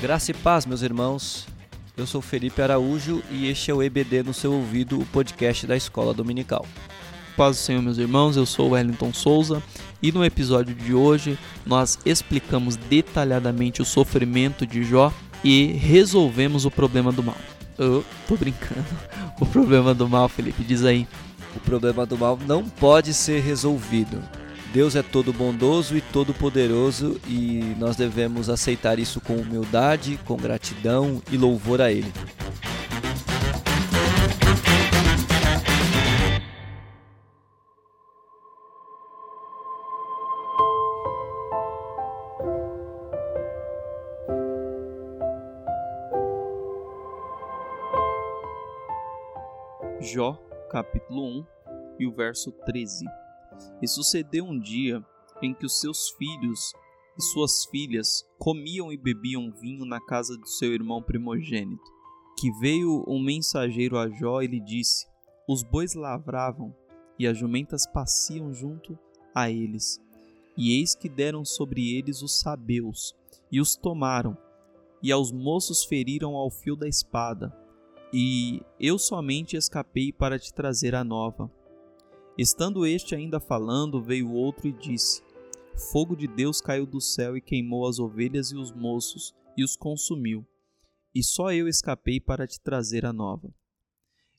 Graça e paz, meus irmãos. Eu sou Felipe Araújo e este é o EBD no seu ouvido, o podcast da Escola Dominical. Paz do Senhor, meus irmãos, eu sou Wellington Souza e no episódio de hoje nós explicamos detalhadamente o sofrimento de Jó e resolvemos o problema do mal. Eu tô brincando. O problema do mal, Felipe, diz aí. O problema do mal não pode ser resolvido. Deus é todo bondoso e todo poderoso e nós devemos aceitar isso com humildade, com gratidão e louvor a Ele. Jó, capítulo 1 e o verso 13. E sucedeu um dia em que os seus filhos e suas filhas comiam e bebiam vinho na casa de seu irmão primogênito. Que veio um mensageiro a Jó e lhe disse: Os bois lavravam e as jumentas passiam junto a eles. E eis que deram sobre eles os sabeus e os tomaram, e aos moços feriram ao fio da espada e eu somente escapei para te trazer a nova. Estando este ainda falando, veio outro e disse: Fogo de Deus caiu do céu e queimou as ovelhas e os moços e os consumiu. E só eu escapei para te trazer a nova.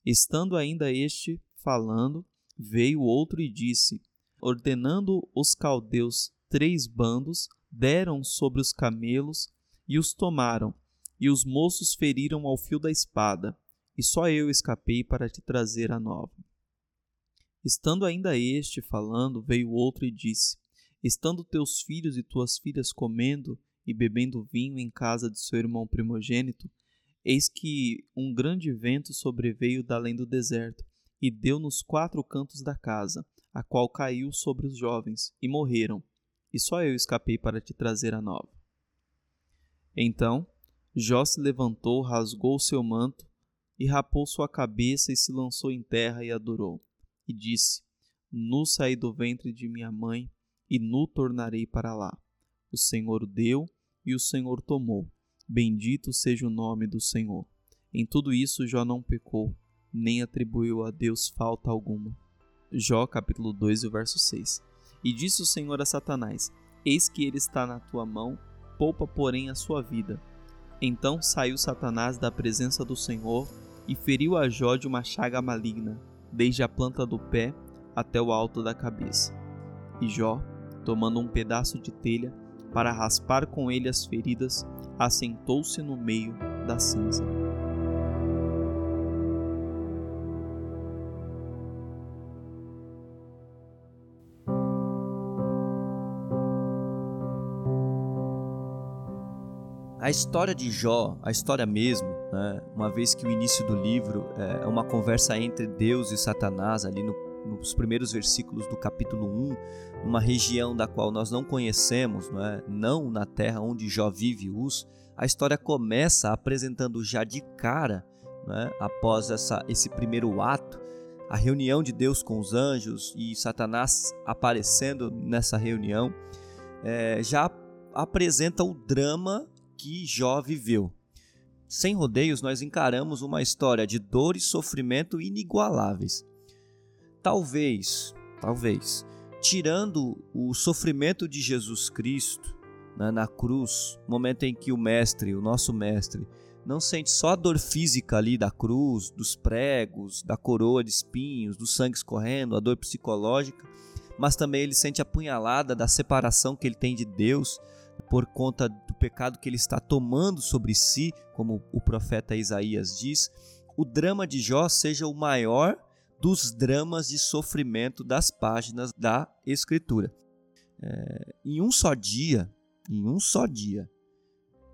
Estando ainda este falando, veio outro e disse: Ordenando os caldeus três bandos, deram sobre os camelos e os tomaram, e os moços feriram ao fio da espada, e só eu escapei para te trazer a nova. Estando ainda este falando, veio outro e disse: Estando teus filhos e tuas filhas comendo e bebendo vinho em casa de seu irmão primogênito, eis que um grande vento sobreveio da além do deserto e deu nos quatro cantos da casa, a qual caiu sobre os jovens e morreram, e só eu escapei para te trazer a nova. Então Jó se levantou, rasgou seu manto e rapou sua cabeça e se lançou em terra e adorou. E disse: Nu saí do ventre de minha mãe e nu tornarei para lá. O Senhor deu e o Senhor tomou. Bendito seja o nome do Senhor. Em tudo isso Jó não pecou, nem atribuiu a Deus falta alguma. Jó capítulo 2, verso 6. E disse o Senhor a Satanás: Eis que ele está na tua mão, poupa, porém, a sua vida então saiu Satanás da presença do Senhor e feriu a Jó de uma chaga maligna, desde a planta do pé até o alto da cabeça. E Jó, tomando um pedaço de telha para raspar com ele as feridas, assentou-se no meio da cinza. História de Jó, a história mesmo, né, uma vez que o início do livro é, é uma conversa entre Deus e Satanás, ali no, nos primeiros versículos do capítulo 1, numa região da qual nós não conhecemos, não, é? não na terra onde Jó vive Uz, a história começa apresentando já de cara, é? após essa, esse primeiro ato, a reunião de Deus com os anjos e Satanás aparecendo nessa reunião, é, já apresenta o drama que Jó viveu. Sem rodeios, nós encaramos uma história de dor e sofrimento inigualáveis. Talvez, talvez, tirando o sofrimento de Jesus Cristo né, na cruz, momento em que o Mestre, o nosso Mestre, não sente só a dor física ali da cruz, dos pregos, da coroa de espinhos, do sangue escorrendo, a dor psicológica, mas também ele sente a punhalada da separação que ele tem de Deus, por conta do pecado que ele está tomando sobre si, como o profeta Isaías diz, o drama de Jó seja o maior dos dramas de sofrimento das páginas da Escritura. É, em um só dia, em um só dia,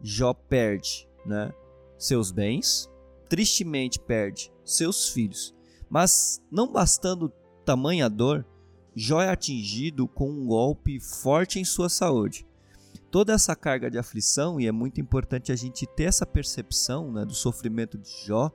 Jó perde né, seus bens, tristemente perde seus filhos, mas não bastando tamanha dor, Jó é atingido com um golpe forte em sua saúde toda essa carga de aflição, e é muito importante a gente ter essa percepção né, do sofrimento de Jó,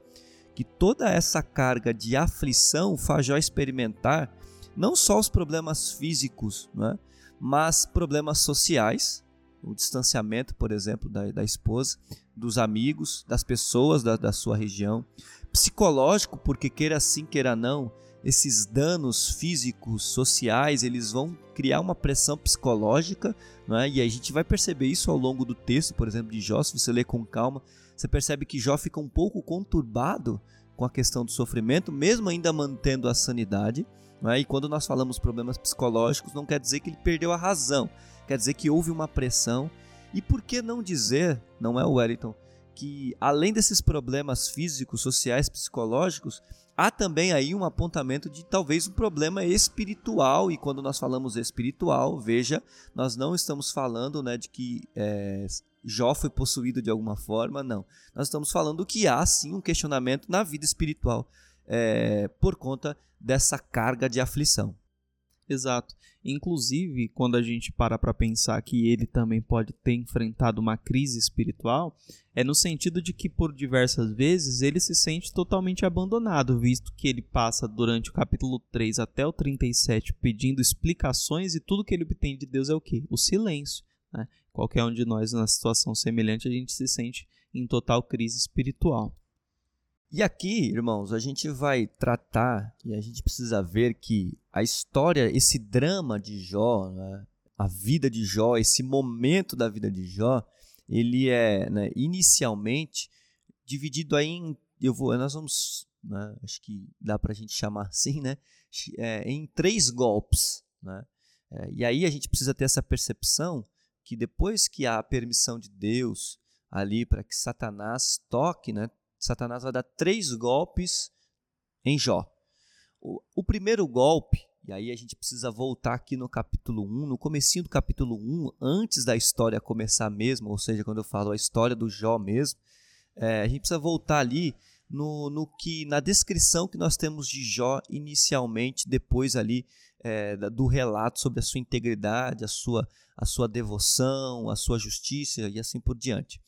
que toda essa carga de aflição faz Jó experimentar não só os problemas físicos, né, mas problemas sociais, o distanciamento, por exemplo, da, da esposa, dos amigos, das pessoas da, da sua região, psicológico, porque queira sim, queira não, esses danos físicos, sociais, eles vão criar uma pressão psicológica, é? e a gente vai perceber isso ao longo do texto, por exemplo, de Jó, se você ler com calma, você percebe que Jó fica um pouco conturbado com a questão do sofrimento, mesmo ainda mantendo a sanidade. É? E quando nós falamos problemas psicológicos, não quer dizer que ele perdeu a razão, quer dizer que houve uma pressão. E por que não dizer, não é Wellington, que além desses problemas físicos, sociais, psicológicos, há também aí um apontamento de talvez um problema espiritual. E quando nós falamos espiritual, veja, nós não estamos falando né, de que é, Jó foi possuído de alguma forma, não. Nós estamos falando que há sim um questionamento na vida espiritual é, por conta dessa carga de aflição. Exato. Inclusive, quando a gente para para pensar que ele também pode ter enfrentado uma crise espiritual, é no sentido de que por diversas vezes ele se sente totalmente abandonado, visto que ele passa durante o capítulo 3 até o 37 pedindo explicações e tudo que ele obtém de Deus é o que? O silêncio. Né? Qualquer um de nós, na situação semelhante, a gente se sente em total crise espiritual. E aqui, irmãos, a gente vai tratar e a gente precisa ver que a história, esse drama de Jó, né, a vida de Jó, esse momento da vida de Jó, ele é né, inicialmente dividido aí em, eu vou, nós vamos, né, acho que dá para a gente chamar assim, né, é, em três golpes, né. É, e aí a gente precisa ter essa percepção que depois que há a permissão de Deus ali para que Satanás toque, né, Satanás vai dar três golpes em Jó. O, o, primeiro golpe, e aí a gente precisa voltar aqui no capítulo 1, no comecinho do capítulo 1, antes da história começar mesmo, ou seja, quando eu falo a história do Jó mesmo, é, a gente precisa voltar ali no, no que na descrição que nós temos de Jó inicialmente, depois ali é, do relato sobre a sua integridade, a sua, a sua devoção, a sua justiça e assim por diante.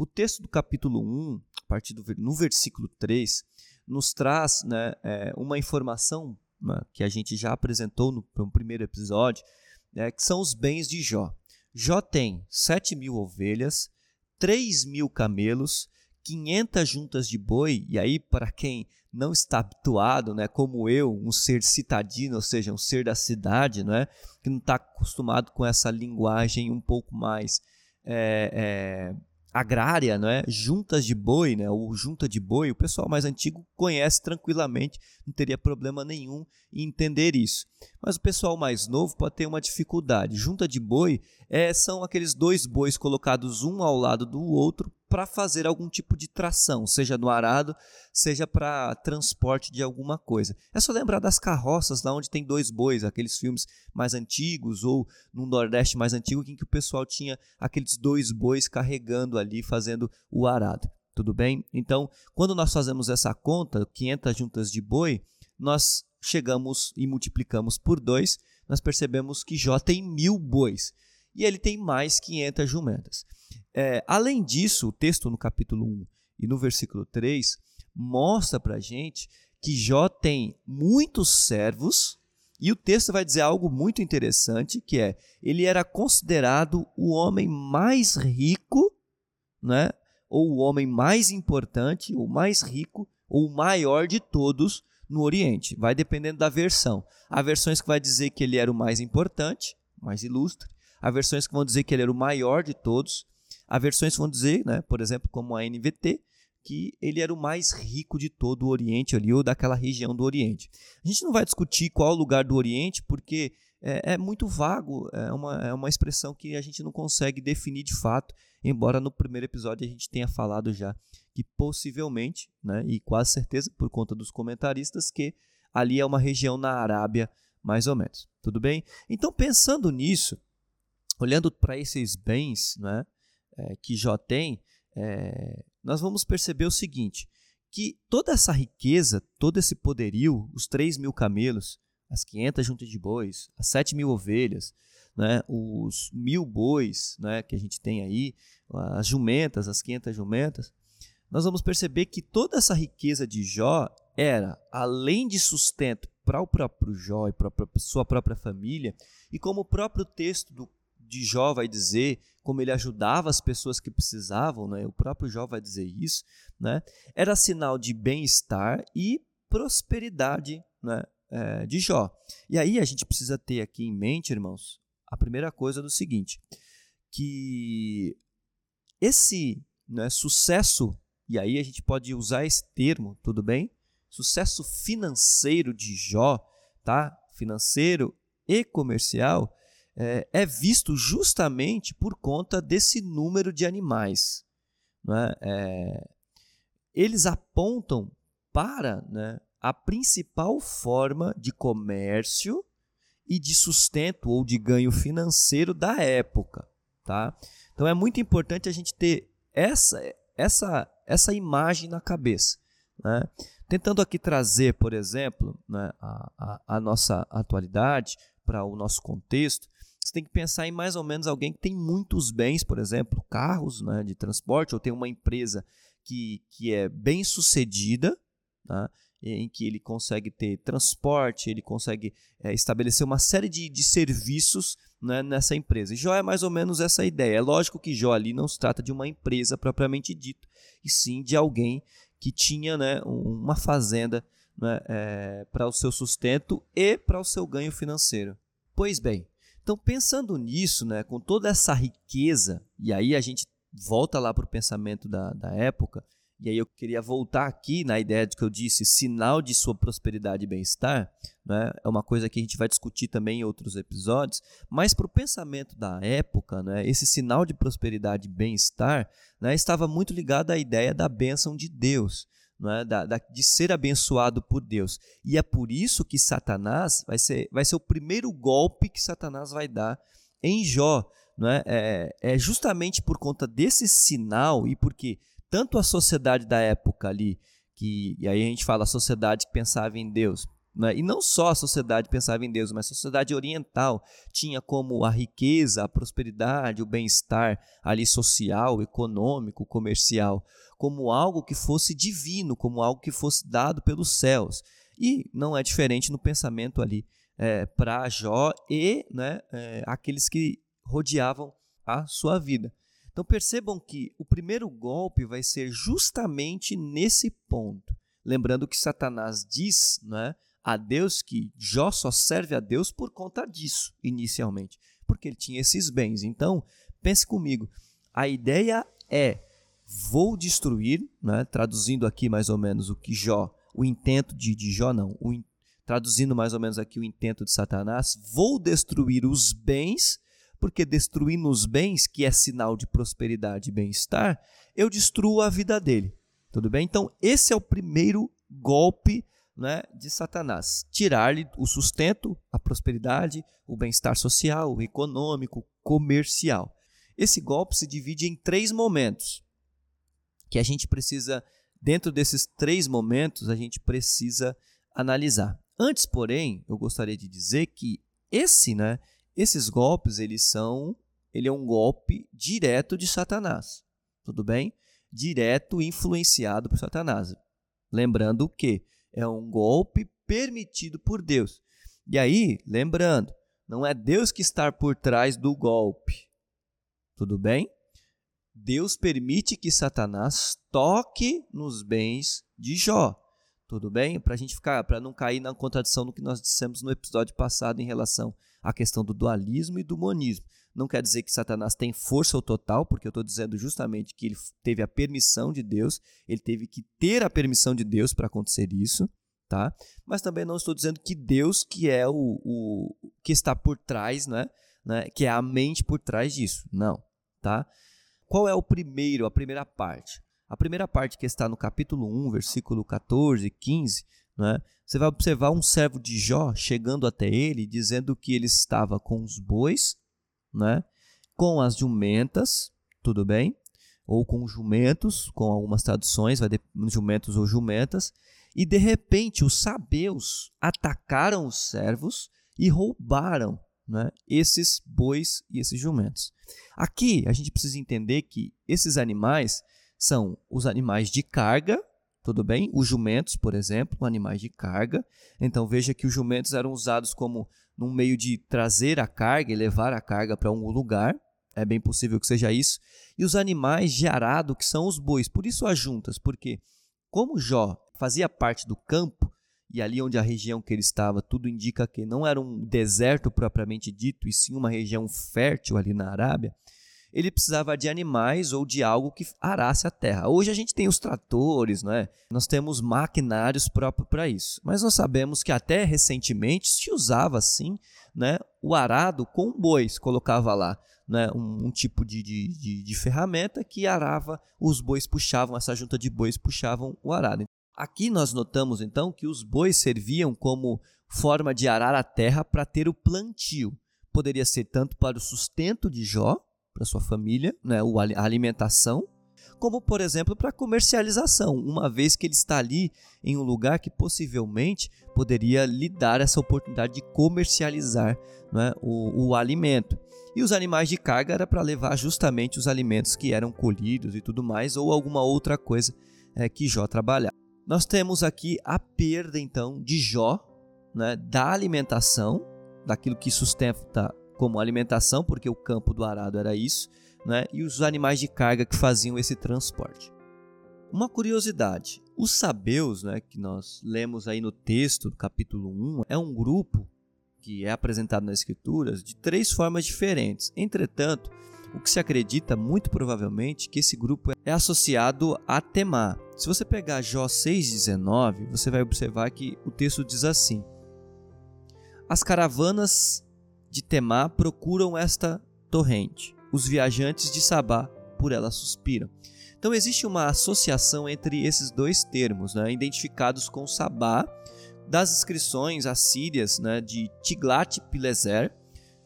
O texto do capítulo 1, a partir do no versículo 3, nos traz né, é, uma informação né, que a gente já apresentou no, no primeiro episódio, né, que são os bens de Jó. Jó tem 7 mil ovelhas, 3 mil camelos, 500 juntas de boi, e aí para quem não está habituado, né, como eu, um ser citadino, ou seja, um ser da cidade, né, que não está acostumado com essa linguagem um pouco mais é, é, agrária, não é? Juntas de boi, né? Ou junta de boi, o pessoal mais antigo conhece tranquilamente, não teria problema nenhum em entender isso. Mas o pessoal mais novo pode ter uma dificuldade. Junta de boi é, são aqueles dois bois colocados um ao lado do outro para fazer algum tipo de tração, seja no arado, seja para transporte de alguma coisa. É só lembrar das carroças lá onde tem dois bois, aqueles filmes mais antigos ou no Nordeste mais antigo em que o pessoal tinha aqueles dois bois carregando ali, fazendo o arado. Tudo bem? Então, quando nós fazemos essa conta, 500 juntas de boi, nós chegamos e multiplicamos por dois, nós percebemos que Jó tem mil bois e ele tem mais 500 jumentas. É, além disso, o texto no capítulo 1 e no versículo 3 mostra para gente que Jó tem muitos servos, e o texto vai dizer algo muito interessante, que é, ele era considerado o homem mais rico, né? ou o homem mais importante, ou mais rico, ou o maior de todos no Oriente. Vai dependendo da versão. Há versões que vai dizer que ele era o mais importante, mais ilustre. Há versões que vão dizer que ele era o maior de todos. Há versões que vão dizer, né, por exemplo, como a NVT, que ele era o mais rico de todo o Oriente ali, ou daquela região do Oriente. A gente não vai discutir qual lugar do Oriente, porque é, é, muito vago, é uma, é uma expressão que a gente não consegue definir de fato, embora no primeiro episódio a gente tenha falado já que possivelmente, né, e quase certeza por conta dos comentaristas, que ali é uma região na Arábia, mais ou menos. Tudo bem? Então, pensando nisso, olhando para esses bens, né, é, que Jó tem, é, nós vamos perceber o seguinte: que toda essa riqueza, todo esse poderio, os 3 mil camelos, as 500 juntas de bois, as 7 mil ovelhas, né, os mil bois né, que a gente tem aí, as jumentas, as 500 jumentas, nós vamos perceber que toda essa riqueza de Jó era, além de sustento para o próprio Jó e para a sua própria família, e como o próprio texto do, de Jó vai dizer, como ele ajudava as pessoas que precisavam, né? o próprio Jó vai dizer isso, né? era sinal de bem-estar e prosperidade né? É, de Jó. E aí a gente precisa ter aqui em mente, irmãos, a primeira coisa do seguinte, que esse né, sucesso, e aí a gente pode usar esse termo, tudo bem? Sucesso financeiro de Jó, tá? Financeiro e comercial, é, é visto justamente por conta desse número de animais. Né? É, eles apontam para né, a principal forma de comércio e de sustento ou de ganho financeiro da época. Tá? Então é muito importante a gente ter essa, essa, essa imagem na cabeça. Né? Tentando aqui trazer, por exemplo, né, a, a, a nossa atualidade para o nosso contexto, você tem que pensar em mais ou menos alguém que tem muitos bens, por exemplo, carros né, de transporte, ou tem uma empresa que, que é bem sucedida, tá? em que ele consegue ter transporte, ele consegue é, estabelecer uma série de, de serviços né, nessa empresa. E Jó é mais ou menos essa ideia. É lógico que Jó ali não se trata de uma empresa propriamente dita, e sim de alguém que tinha né, uma fazenda né, é, para o seu sustento e para o seu ganho financeiro. Pois bem, então pensando nisso, né, com toda essa riqueza, e aí a gente volta lá para o pensamento da, da época, e aí eu queria voltar aqui na ideia de que eu disse, sinal de sua prosperidade e bem-estar, né? é uma coisa que a gente vai discutir também em outros episódios, mas para o pensamento da época, né? esse sinal de prosperidade e bem-estar né? estava muito ligado à ideia da bênção de Deus, né? da, da, de ser abençoado por Deus. E é por isso que Satanás vai ser, vai ser o primeiro golpe que Satanás vai dar em Jó. Né? É, é justamente por conta desse sinal e porque tanto a sociedade da época ali, que e aí a gente fala a sociedade que pensava em Deus, né? e não só a sociedade pensava em Deus, mas a sociedade oriental tinha como a riqueza, a prosperidade, o bem-estar ali social, econômico, comercial, como algo que fosse divino, como algo que fosse dado pelos céus. E não é diferente no pensamento ali é, para Jó e né, é, aqueles que rodeavam a sua vida. Então percebam que o primeiro golpe vai ser justamente nesse ponto. Lembrando que Satanás diz né, a Deus que Jó só serve a Deus por conta disso, inicialmente, porque ele tinha esses bens. Então, pense comigo, a ideia é: vou destruir, né, traduzindo aqui mais ou menos o que Jó, o intento de, de Jó, não, o, traduzindo mais ou menos aqui o intento de Satanás, vou destruir os bens porque destruindo os bens, que é sinal de prosperidade e bem-estar, eu destruo a vida dele. Tudo bem? Então, esse é o primeiro golpe né, de Satanás: tirar-lhe o sustento, a prosperidade, o bem-estar social, econômico, comercial. Esse golpe se divide em três momentos que a gente precisa, dentro desses três momentos, a gente precisa analisar. Antes, porém, eu gostaria de dizer que esse, né, esses golpes, eles são, ele é um golpe direto de Satanás. Tudo bem? Direto influenciado por Satanás. Lembrando que é um golpe permitido por Deus. E aí, lembrando, não é Deus que está por trás do golpe. Tudo bem? Deus permite que Satanás toque nos bens de Jó. Tudo bem? Para a gente ficar, para não cair na contradição do que nós dissemos no episódio passado em relação a questão do dualismo e do monismo. Não quer dizer que Satanás tem força ou total, porque eu estou dizendo justamente que ele teve a permissão de Deus, ele teve que ter a permissão de Deus para acontecer isso, tá? Mas também não estou dizendo que Deus que é o, o que está por trás, né? né? Que é a mente por trás disso. Não, tá? Qual é o primeiro, a primeira parte? A primeira parte que está no capítulo 1, versículo 14 e 15, né? Você vai observar um servo de Jó chegando até ele, dizendo que ele estava com os bois, né? com as jumentas, tudo bem? Ou com jumentos, com algumas traduções, vai de jumentos ou jumentas, e de repente os sabeus atacaram os servos e roubaram né, esses bois e esses jumentos. Aqui a gente precisa entender que esses animais são os animais de carga tudo bem? Os jumentos, por exemplo, animais de carga. Então veja que os jumentos eram usados como num meio de trazer a carga e levar a carga para um lugar. É bem possível que seja isso. E os animais de arado, que são os bois. Por isso as juntas, porque como Jó fazia parte do campo, e ali onde a região que ele estava, tudo indica que não era um deserto propriamente dito, e sim uma região fértil ali na Arábia, ele precisava de animais ou de algo que arasse a terra. Hoje a gente tem os tratores, não é? Nós temos maquinários próprios para isso. Mas nós sabemos que até recentemente se usava assim, né, o arado com bois, colocava lá né, um, um tipo de, de, de, de ferramenta que arava, os bois puxavam, essa junta de bois puxavam o arado. Aqui nós notamos então que os bois serviam como forma de arar a terra para ter o plantio. Poderia ser tanto para o sustento de Jó, para sua família, né, a alimentação, como por exemplo para comercialização, uma vez que ele está ali em um lugar que possivelmente poderia lhe dar essa oportunidade de comercializar né, o, o alimento. E os animais de carga era para levar justamente os alimentos que eram colhidos e tudo mais, ou alguma outra coisa é, que Jó trabalhava. Nós temos aqui a perda então de Jó, né, da alimentação, daquilo que sustenta como alimentação, porque o campo do arado era isso, né? e os animais de carga que faziam esse transporte. Uma curiosidade: os sabeus, né, que nós lemos aí no texto do capítulo 1, é um grupo que é apresentado nas escrituras de três formas diferentes. Entretanto, o que se acredita muito provavelmente que esse grupo é associado a Temá. Se você pegar Jó 6:19, você vai observar que o texto diz assim: As caravanas de Temá procuram esta torrente. Os viajantes de Sabá por ela suspiram. Então existe uma associação entre esses dois termos, né, identificados com Sabá, das inscrições assírias né, de Tiglat-Pileser.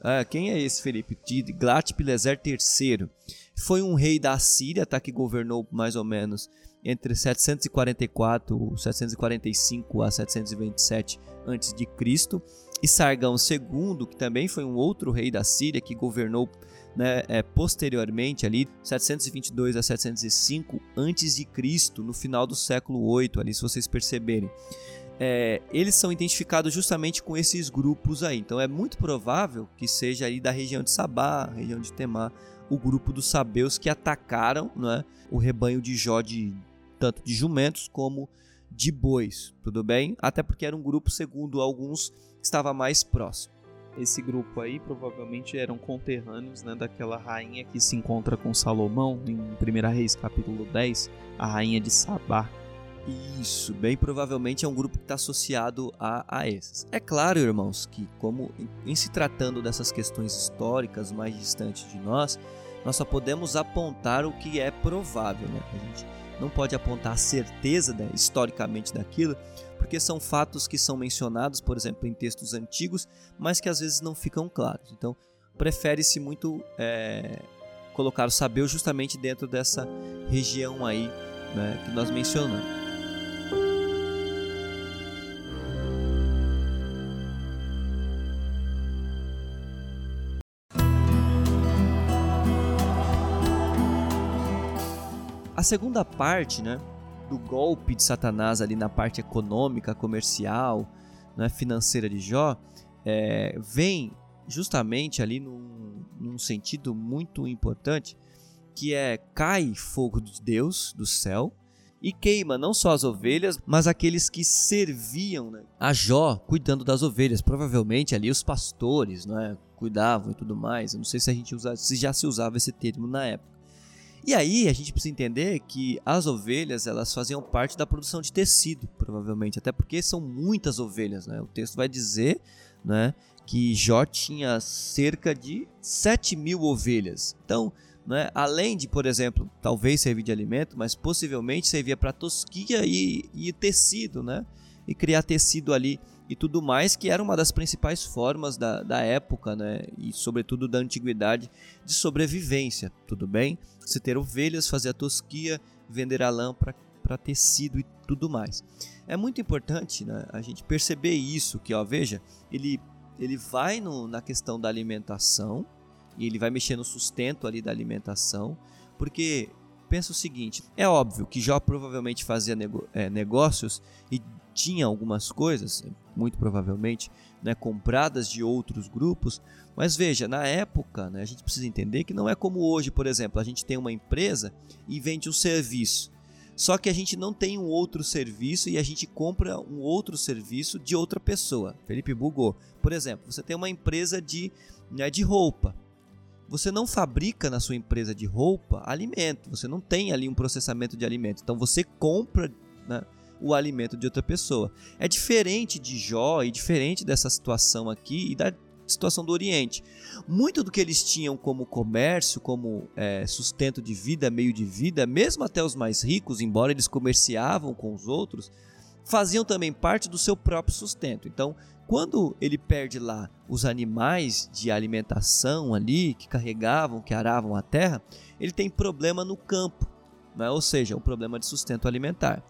Ah, quem é esse, Felipe? Tiglat-Pileser III. Foi um rei da Assíria, tá, que governou mais ou menos entre 744 745 a 727 a.C e Sargão II, que também foi um outro rei da Síria que governou né, é, posteriormente ali 722 a 705 antes de Cristo, no final do século 8, ali se vocês perceberem. É, eles são identificados justamente com esses grupos aí. Então é muito provável que seja aí da região de Sabá, região de Temá, o grupo dos sabeus que atacaram né, o rebanho de Jó de tanto de jumentos como de bois, tudo bem? Até porque era um grupo, segundo alguns, estava mais próximo. Esse grupo aí provavelmente eram conterrâneos né, daquela rainha que se encontra com Salomão em 1 Reis capítulo 10, a rainha de Sabá. Isso, bem provavelmente é um grupo que está associado a, a esses. É claro, irmãos, que como em, em se tratando dessas questões históricas mais distantes de nós, nós só podemos apontar o que é provável. Né? A gente não pode apontar a certeza né, historicamente daquilo, porque são fatos que são mencionados, por exemplo, em textos antigos, mas que às vezes não ficam claros. Então, prefere-se muito é, colocar o saber justamente dentro dessa região aí né, que nós mencionamos. Segunda parte, né, do golpe de Satanás ali na parte econômica, comercial, né, financeira de Jó, é, vem justamente ali num, num sentido muito importante, que é cai fogo de Deus do céu e queima não só as ovelhas, mas aqueles que serviam né, a Jó cuidando das ovelhas. Provavelmente ali os pastores, né, cuidavam e tudo mais. Eu não sei se a gente usa, se já se usava esse termo na época. E aí a gente precisa entender que as ovelhas elas faziam parte da produção de tecido, provavelmente, até porque são muitas ovelhas, né? O texto vai dizer, né, que Jó tinha cerca de 7 mil ovelhas. Então, né, além de, por exemplo, talvez servir de alimento, mas possivelmente servia para tosquia e, e tecido, né? E criar tecido ali e tudo mais, que era uma das principais formas da, da época, né? E sobretudo da antiguidade de sobrevivência, tudo bem? Você ter ovelhas, fazer a tosquia, vender a lã para tecido e tudo mais. É muito importante né, a gente perceber isso, que ó, veja, ele, ele vai no, na questão da alimentação, e ele vai mexer no sustento ali da alimentação, porque pensa o seguinte: é óbvio que Jó provavelmente fazia é, negócios e tinha algumas coisas, muito provavelmente, né, compradas de outros grupos, mas veja, na época, né, a gente precisa entender que não é como hoje, por exemplo, a gente tem uma empresa e vende um serviço. Só que a gente não tem um outro serviço e a gente compra um outro serviço de outra pessoa. Felipe bugou. Por exemplo, você tem uma empresa de, né, de roupa. Você não fabrica na sua empresa de roupa alimento. Você não tem ali um processamento de alimento. Então você compra né, o alimento de outra pessoa. É diferente de Jó e diferente dessa situação aqui e da situação do Oriente. Muito do que eles tinham como comércio, como é, sustento de vida, meio de vida, mesmo até os mais ricos, embora eles comerciavam com os outros, faziam também parte do seu próprio sustento. Então, quando ele perde lá os animais de alimentação ali, que carregavam, que aravam a terra, ele tem problema no campo, né? ou seja, um problema de sustento alimentar.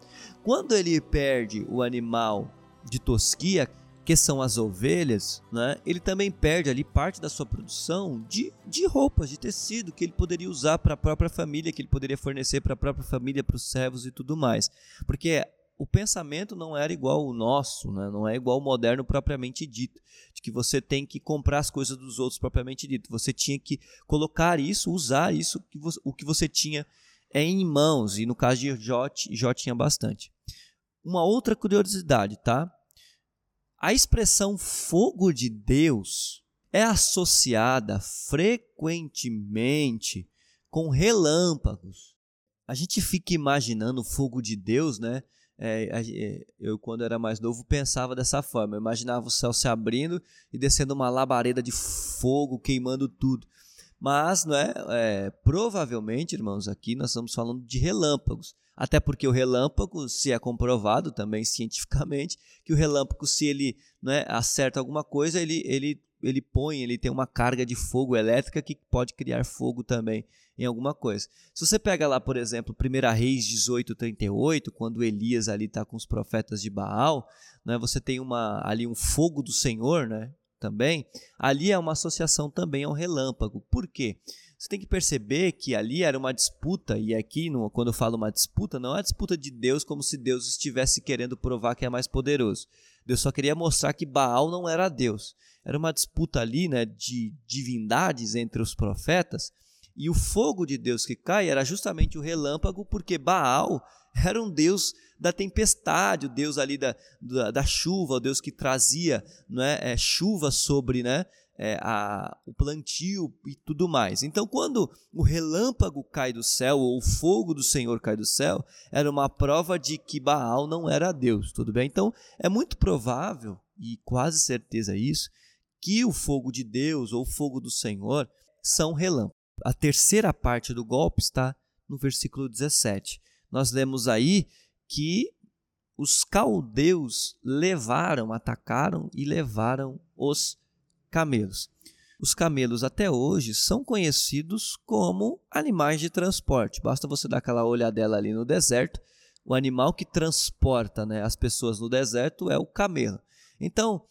Quando ele perde o animal de tosquia, que são as ovelhas, né, ele também perde ali parte da sua produção de, de roupas, de tecido que ele poderia usar para a própria família, que ele poderia fornecer para a própria família, para os servos e tudo mais. Porque o pensamento não era igual o nosso, né? não é igual o moderno propriamente dito, de que você tem que comprar as coisas dos outros propriamente dito. Você tinha que colocar isso, usar isso, o que você tinha é em mãos, e no caso de Jó, Jó tinha bastante. Uma outra curiosidade, tá? A expressão fogo de Deus é associada frequentemente com relâmpagos. A gente fica imaginando o fogo de Deus, né? É, é, eu, quando era mais novo, pensava dessa forma. Eu imaginava o céu se abrindo e descendo uma labareda de fogo, queimando tudo. Mas, não é, é, provavelmente, irmãos, aqui nós estamos falando de relâmpagos. Até porque o relâmpago, se é comprovado também cientificamente, que o relâmpago, se ele né, acerta alguma coisa, ele, ele, ele põe, ele tem uma carga de fogo elétrica que pode criar fogo também em alguma coisa. Se você pega lá, por exemplo, 1 Reis 18:38, quando Elias ali está com os profetas de Baal, né, você tem uma, ali um fogo do Senhor, né, também, ali é uma associação também ao relâmpago. Por quê? Você tem que perceber que ali era uma disputa, e aqui, quando eu falo uma disputa, não é disputa de Deus como se Deus estivesse querendo provar que é mais poderoso. Deus só queria mostrar que Baal não era Deus. Era uma disputa ali né, de divindades entre os profetas, e o fogo de Deus que cai era justamente o relâmpago, porque Baal era um deus da tempestade, o deus ali da, da, da chuva, o deus que trazia né, é, chuva sobre né, é, a, o plantio e tudo mais. Então, quando o relâmpago cai do céu, ou o fogo do Senhor cai do céu, era uma prova de que Baal não era Deus, tudo bem? Então, é muito provável, e quase certeza isso, que o fogo de Deus ou o fogo do Senhor são relâmpagos. A terceira parte do golpe está no versículo 17. Nós lemos aí que os caldeus levaram, atacaram e levaram os camelos. Os camelos até hoje são conhecidos como animais de transporte. Basta você dar aquela olhadela ali no deserto. O animal que transporta né, as pessoas no deserto é o camelo. Então,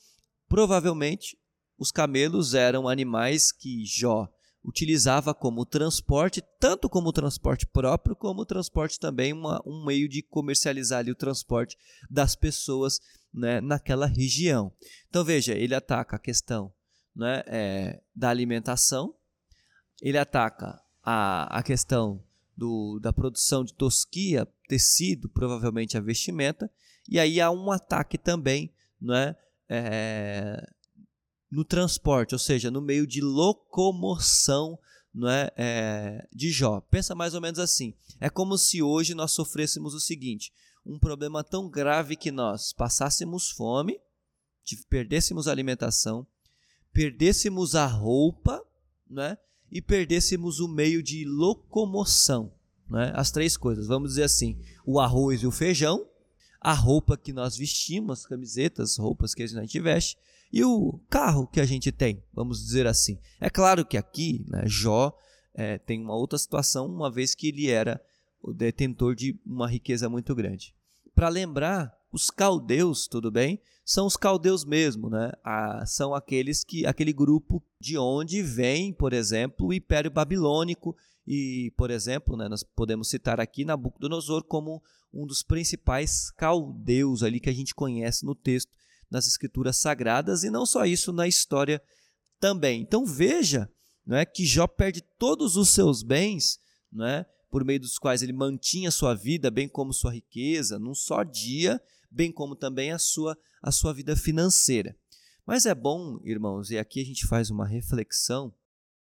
provavelmente, os camelos eram animais que Jó utilizava como transporte, tanto como transporte próprio, como transporte também uma, um meio de comercializar ali o transporte das pessoas né, naquela região. Então veja, ele ataca a questão né, é, da alimentação, ele ataca a, a questão do, da produção de tosquia, tecido, provavelmente a vestimenta, e aí há um ataque também né, é, no transporte, ou seja, no meio de locomoção não é, é, de Jó. Pensa mais ou menos assim: é como se hoje nós sofrêssemos o seguinte, um problema tão grave que nós passássemos fome, perdêssemos a alimentação, perdêssemos a roupa, né? E perdêssemos o meio de locomoção, né? As três coisas, vamos dizer assim, o arroz e o feijão, a roupa que nós vestimos, camisetas, roupas que a gente veste, e o carro que a gente tem, vamos dizer assim. É claro que aqui, né, Jó é, tem uma outra situação, uma vez que ele era o detentor de uma riqueza muito grande. Para lembrar, os caldeus, tudo bem? São os caldeus mesmo, né? Ah, são aqueles que aquele grupo de onde vem, por exemplo, o Império Babilônico E, por exemplo, né, nós podemos citar aqui Nabucodonosor como um dos principais caldeus ali que a gente conhece no texto, nas escrituras sagradas, e não só isso, na história também. Então veja não é, que Jó perde todos os seus bens, não é, por meio dos quais ele mantinha sua vida, bem como sua riqueza, num só dia, bem como também a sua, a sua vida financeira. Mas é bom, irmãos, e aqui a gente faz uma reflexão,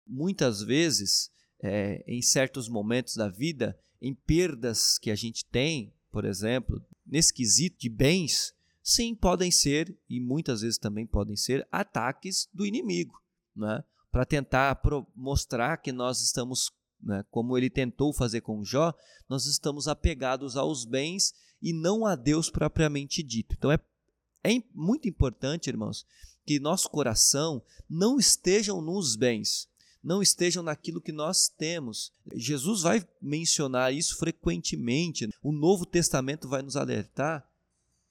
muitas vezes é, em certos momentos da vida, em perdas que a gente tem, por exemplo, nesse quesito de bens, sim, podem ser, e muitas vezes também podem ser, ataques do inimigo, né? para tentar mostrar que nós estamos, né, como ele tentou fazer com Jó, nós estamos apegados aos bens e não a Deus propriamente dito. Então é, é muito importante, irmãos, que nosso coração não estejam nos bens, não estejam naquilo que nós temos. Jesus vai mencionar isso frequentemente. O Novo Testamento vai nos alertar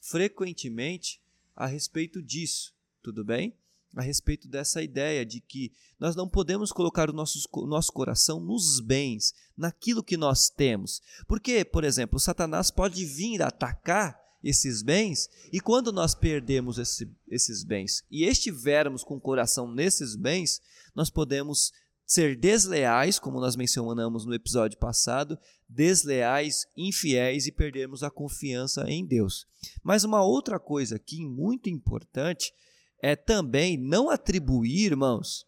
frequentemente a respeito disso. Tudo bem? A respeito dessa ideia de que nós não podemos colocar o nosso, nosso coração nos bens, naquilo que nós temos. Porque, por exemplo, Satanás pode vir atacar esses bens, e quando nós perdemos esse, esses bens e estivermos com o coração nesses bens, nós podemos ser desleais, como nós mencionamos no episódio passado, desleais, infiéis e perdermos a confiança em Deus. Mas uma outra coisa aqui muito importante é também não atribuir, irmãos,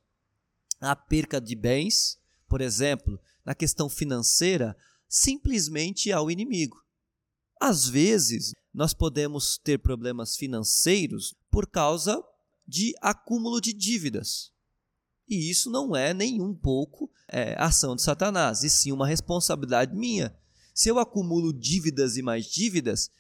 a perca de bens, por exemplo, na questão financeira, simplesmente ao inimigo. Às vezes, nós podemos ter problemas financeiros por causa de acúmulo de dívidas. E isso não é nem um pouco é, ação de Satanás, e sim uma responsabilidade minha. Se eu acumulo dívidas e mais dívidas,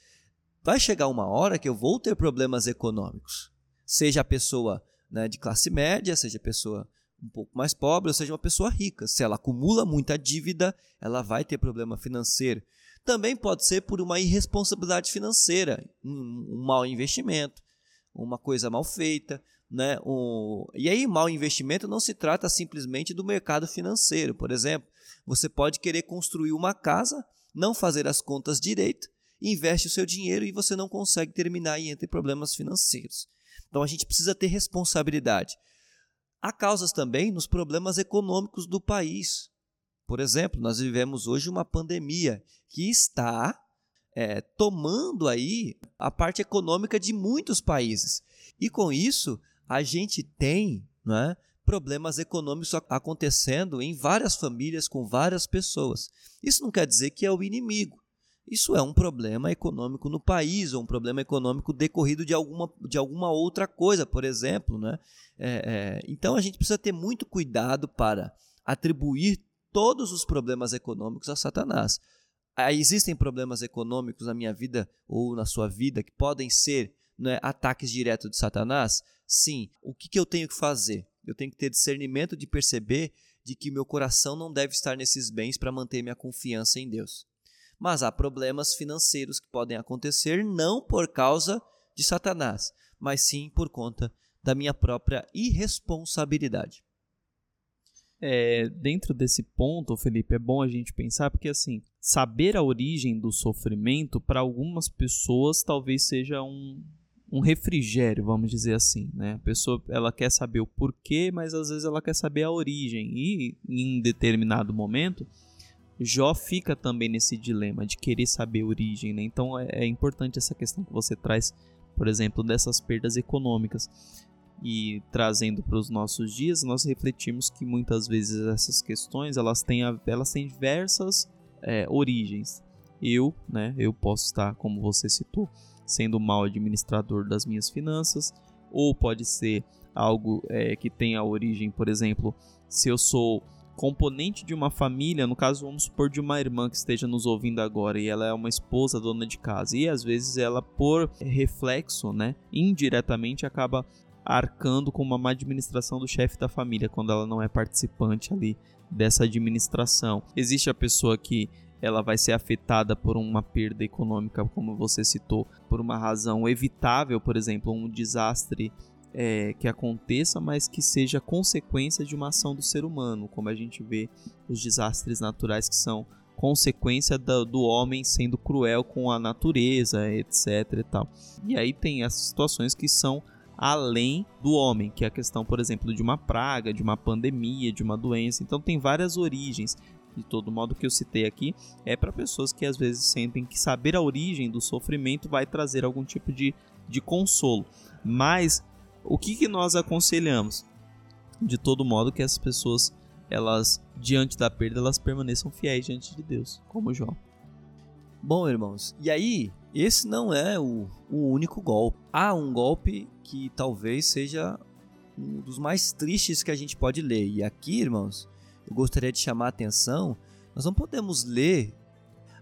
vai chegar uma hora que eu vou ter problemas econômicos. Seja a pessoa né, de classe média, seja a pessoa um pouco mais pobre, ou seja uma pessoa rica. Se ela acumula muita dívida, ela vai ter problema financeiro. Também pode ser por uma irresponsabilidade financeira, um, um mau investimento, uma coisa mal feita. Né? Um, e aí, mau investimento não se trata simplesmente do mercado financeiro. Por exemplo, você pode querer construir uma casa, não fazer as contas direito, investe o seu dinheiro e você não consegue terminar e entra em problemas financeiros. Então a gente precisa ter responsabilidade. Há causas também nos problemas econômicos do país. Por exemplo, nós vivemos hoje uma pandemia que está é, tomando aí a parte econômica de muitos países. E com isso, a gente tem né, problemas econômicos acontecendo em várias famílias, com várias pessoas. Isso não quer dizer que é o inimigo. Isso é um problema econômico no país, ou um problema econômico decorrido de alguma, de alguma outra coisa, por exemplo. Né? É, é, então a gente precisa ter muito cuidado para atribuir todos os problemas econômicos a Satanás. Ah, existem problemas econômicos na minha vida ou na sua vida que podem ser né, ataques diretos de Satanás? Sim. O que, que eu tenho que fazer? Eu tenho que ter discernimento de perceber de que meu coração não deve estar nesses bens para manter minha confiança em Deus. Mas há problemas financeiros que podem acontecer não por causa de Satanás, mas sim por conta da minha própria irresponsabilidade é, dentro desse ponto, Felipe, é bom a gente pensar porque assim, saber a origem do sofrimento para algumas pessoas talvez seja um, um refrigério, vamos dizer assim, né? A pessoa ela quer saber o porquê, mas às vezes ela quer saber a origem e em determinado momento Jó fica também nesse dilema de querer saber a origem, né? Então é, é importante essa questão que você traz, por exemplo, dessas perdas econômicas e trazendo para os nossos dias, nós refletimos que muitas vezes essas questões elas têm, elas têm diversas é, origens. Eu, né, eu posso estar, como você citou, sendo mal administrador das minhas finanças, ou pode ser algo é, que tenha origem, por exemplo, se eu sou componente de uma família, no caso, vamos supor, de uma irmã que esteja nos ouvindo agora e ela é uma esposa dona de casa, e às vezes ela, por reflexo, né, indiretamente acaba arcando com uma má administração do chefe da família quando ela não é participante ali dessa administração. Existe a pessoa que ela vai ser afetada por uma perda econômica, como você citou, por uma razão evitável, por exemplo, um desastre é, que aconteça, mas que seja consequência de uma ação do ser humano, como a gente vê os desastres naturais que são consequência do, do homem sendo cruel com a natureza, etc. E, tal. e aí tem as situações que são além do homem, que é a questão, por exemplo, de uma praga, de uma pandemia, de uma doença. Então tem várias origens. De todo modo que eu citei aqui é para pessoas que às vezes sentem que saber a origem do sofrimento vai trazer algum tipo de, de consolo. Mas o que, que nós aconselhamos? De todo modo que as pessoas, elas, diante da perda, elas permaneçam fiéis diante de Deus, como Jó. Bom, irmãos, e aí, esse não é o, o único golpe. Há um golpe que talvez seja um dos mais tristes que a gente pode ler. E aqui, irmãos, eu gostaria de chamar a atenção. Nós não podemos ler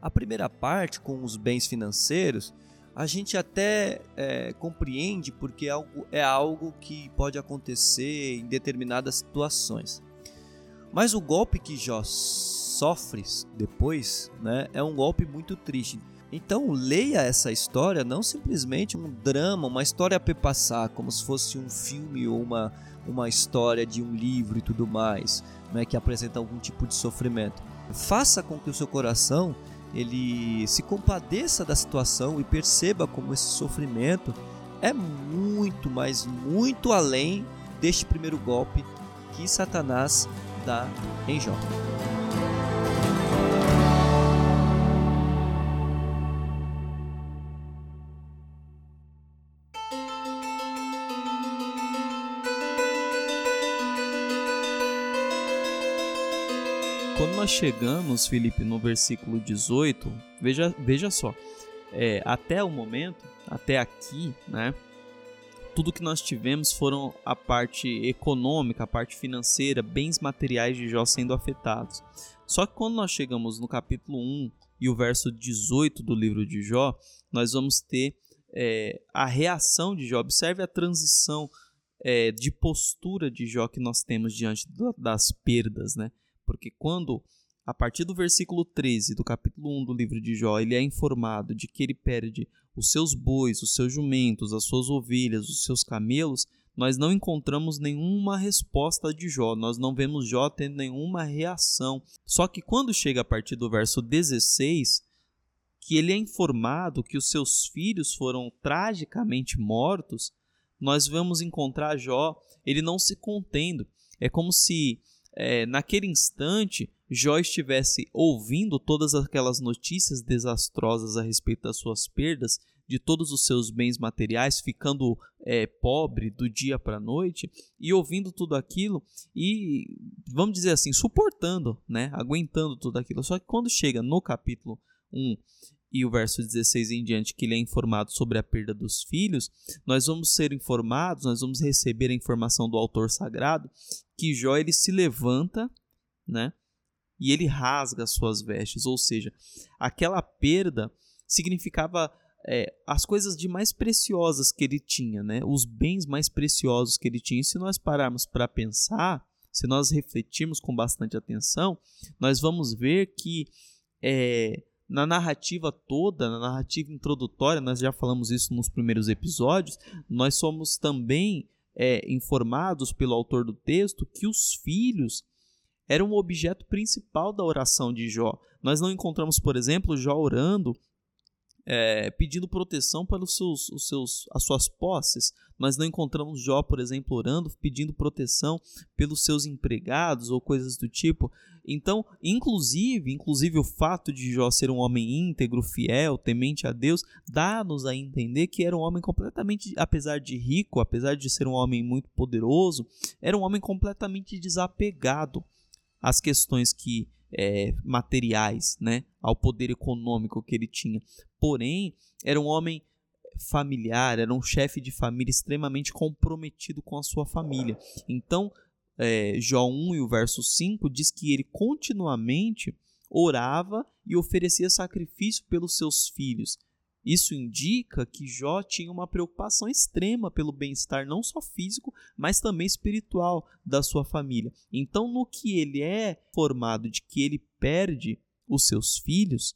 a primeira parte com os bens financeiros a gente até é, compreende porque é algo, é algo que pode acontecer em determinadas situações. Mas o golpe que Jó sofre depois né, é um golpe muito triste. Então leia essa história não simplesmente um drama, uma história a pepassar, como se fosse um filme ou uma, uma história de um livro e tudo mais, né, que apresenta algum tipo de sofrimento. Faça com que o seu coração ele se compadeça da situação e perceba como esse sofrimento é muito, mas muito além deste primeiro golpe que Satanás dá em Jó. Nós chegamos, Felipe, no versículo 18, veja, veja só, é, até o momento, até aqui, né? Tudo que nós tivemos foram a parte econômica, a parte financeira, bens materiais de Jó sendo afetados. Só que quando nós chegamos no capítulo 1 e o verso 18 do livro de Jó, nós vamos ter é, a reação de Jó. Observe a transição é, de postura de Jó que nós temos diante das perdas, né? Porque quando, a partir do versículo 13 do capítulo 1 do livro de Jó, ele é informado de que ele perde os seus bois, os seus jumentos, as suas ovelhas, os seus camelos, nós não encontramos nenhuma resposta de Jó, nós não vemos Jó tendo nenhuma reação. Só que quando chega a partir do verso 16, que ele é informado que os seus filhos foram tragicamente mortos, nós vamos encontrar Jó, ele não se contendo. É como se é, naquele instante Jó estivesse ouvindo todas aquelas notícias desastrosas a respeito das suas perdas, de todos os seus bens materiais, ficando é, pobre do dia para a noite, e ouvindo tudo aquilo e, vamos dizer assim, suportando, né, aguentando tudo aquilo. Só que quando chega no capítulo 1 e o verso 16 em diante, que ele é informado sobre a perda dos filhos, nós vamos ser informados, nós vamos receber a informação do autor sagrado que Jó ele se levanta, né? E ele rasga as suas vestes, ou seja, aquela perda significava é, as coisas de mais preciosas que ele tinha, né? Os bens mais preciosos que ele tinha. E se nós pararmos para pensar, se nós refletirmos com bastante atenção, nós vamos ver que é, na narrativa toda, na narrativa introdutória, nós já falamos isso nos primeiros episódios, nós somos também é, informados pelo autor do texto que os filhos eram o objeto principal da oração de Jó. Nós não encontramos, por exemplo, Jó orando é, pedindo proteção para os seus, os seus, as suas posses. Nós não encontramos Jó, por exemplo, orando, pedindo proteção pelos seus empregados ou coisas do tipo. Então, inclusive, inclusive o fato de Jó ser um homem íntegro, fiel, temente a Deus, dá-nos a entender que era um homem completamente, apesar de rico, apesar de ser um homem muito poderoso, era um homem completamente desapegado às questões que é, materiais, né, ao poder econômico que ele tinha. Porém, era um homem familiar, era um chefe de família extremamente comprometido com a sua família. Então, é, Jó 1 e o verso 5 diz que ele continuamente orava e oferecia sacrifício pelos seus filhos. Isso indica que Jó tinha uma preocupação extrema pelo bem-estar não só físico, mas também espiritual da sua família. Então, no que ele é formado de que ele perde os seus filhos,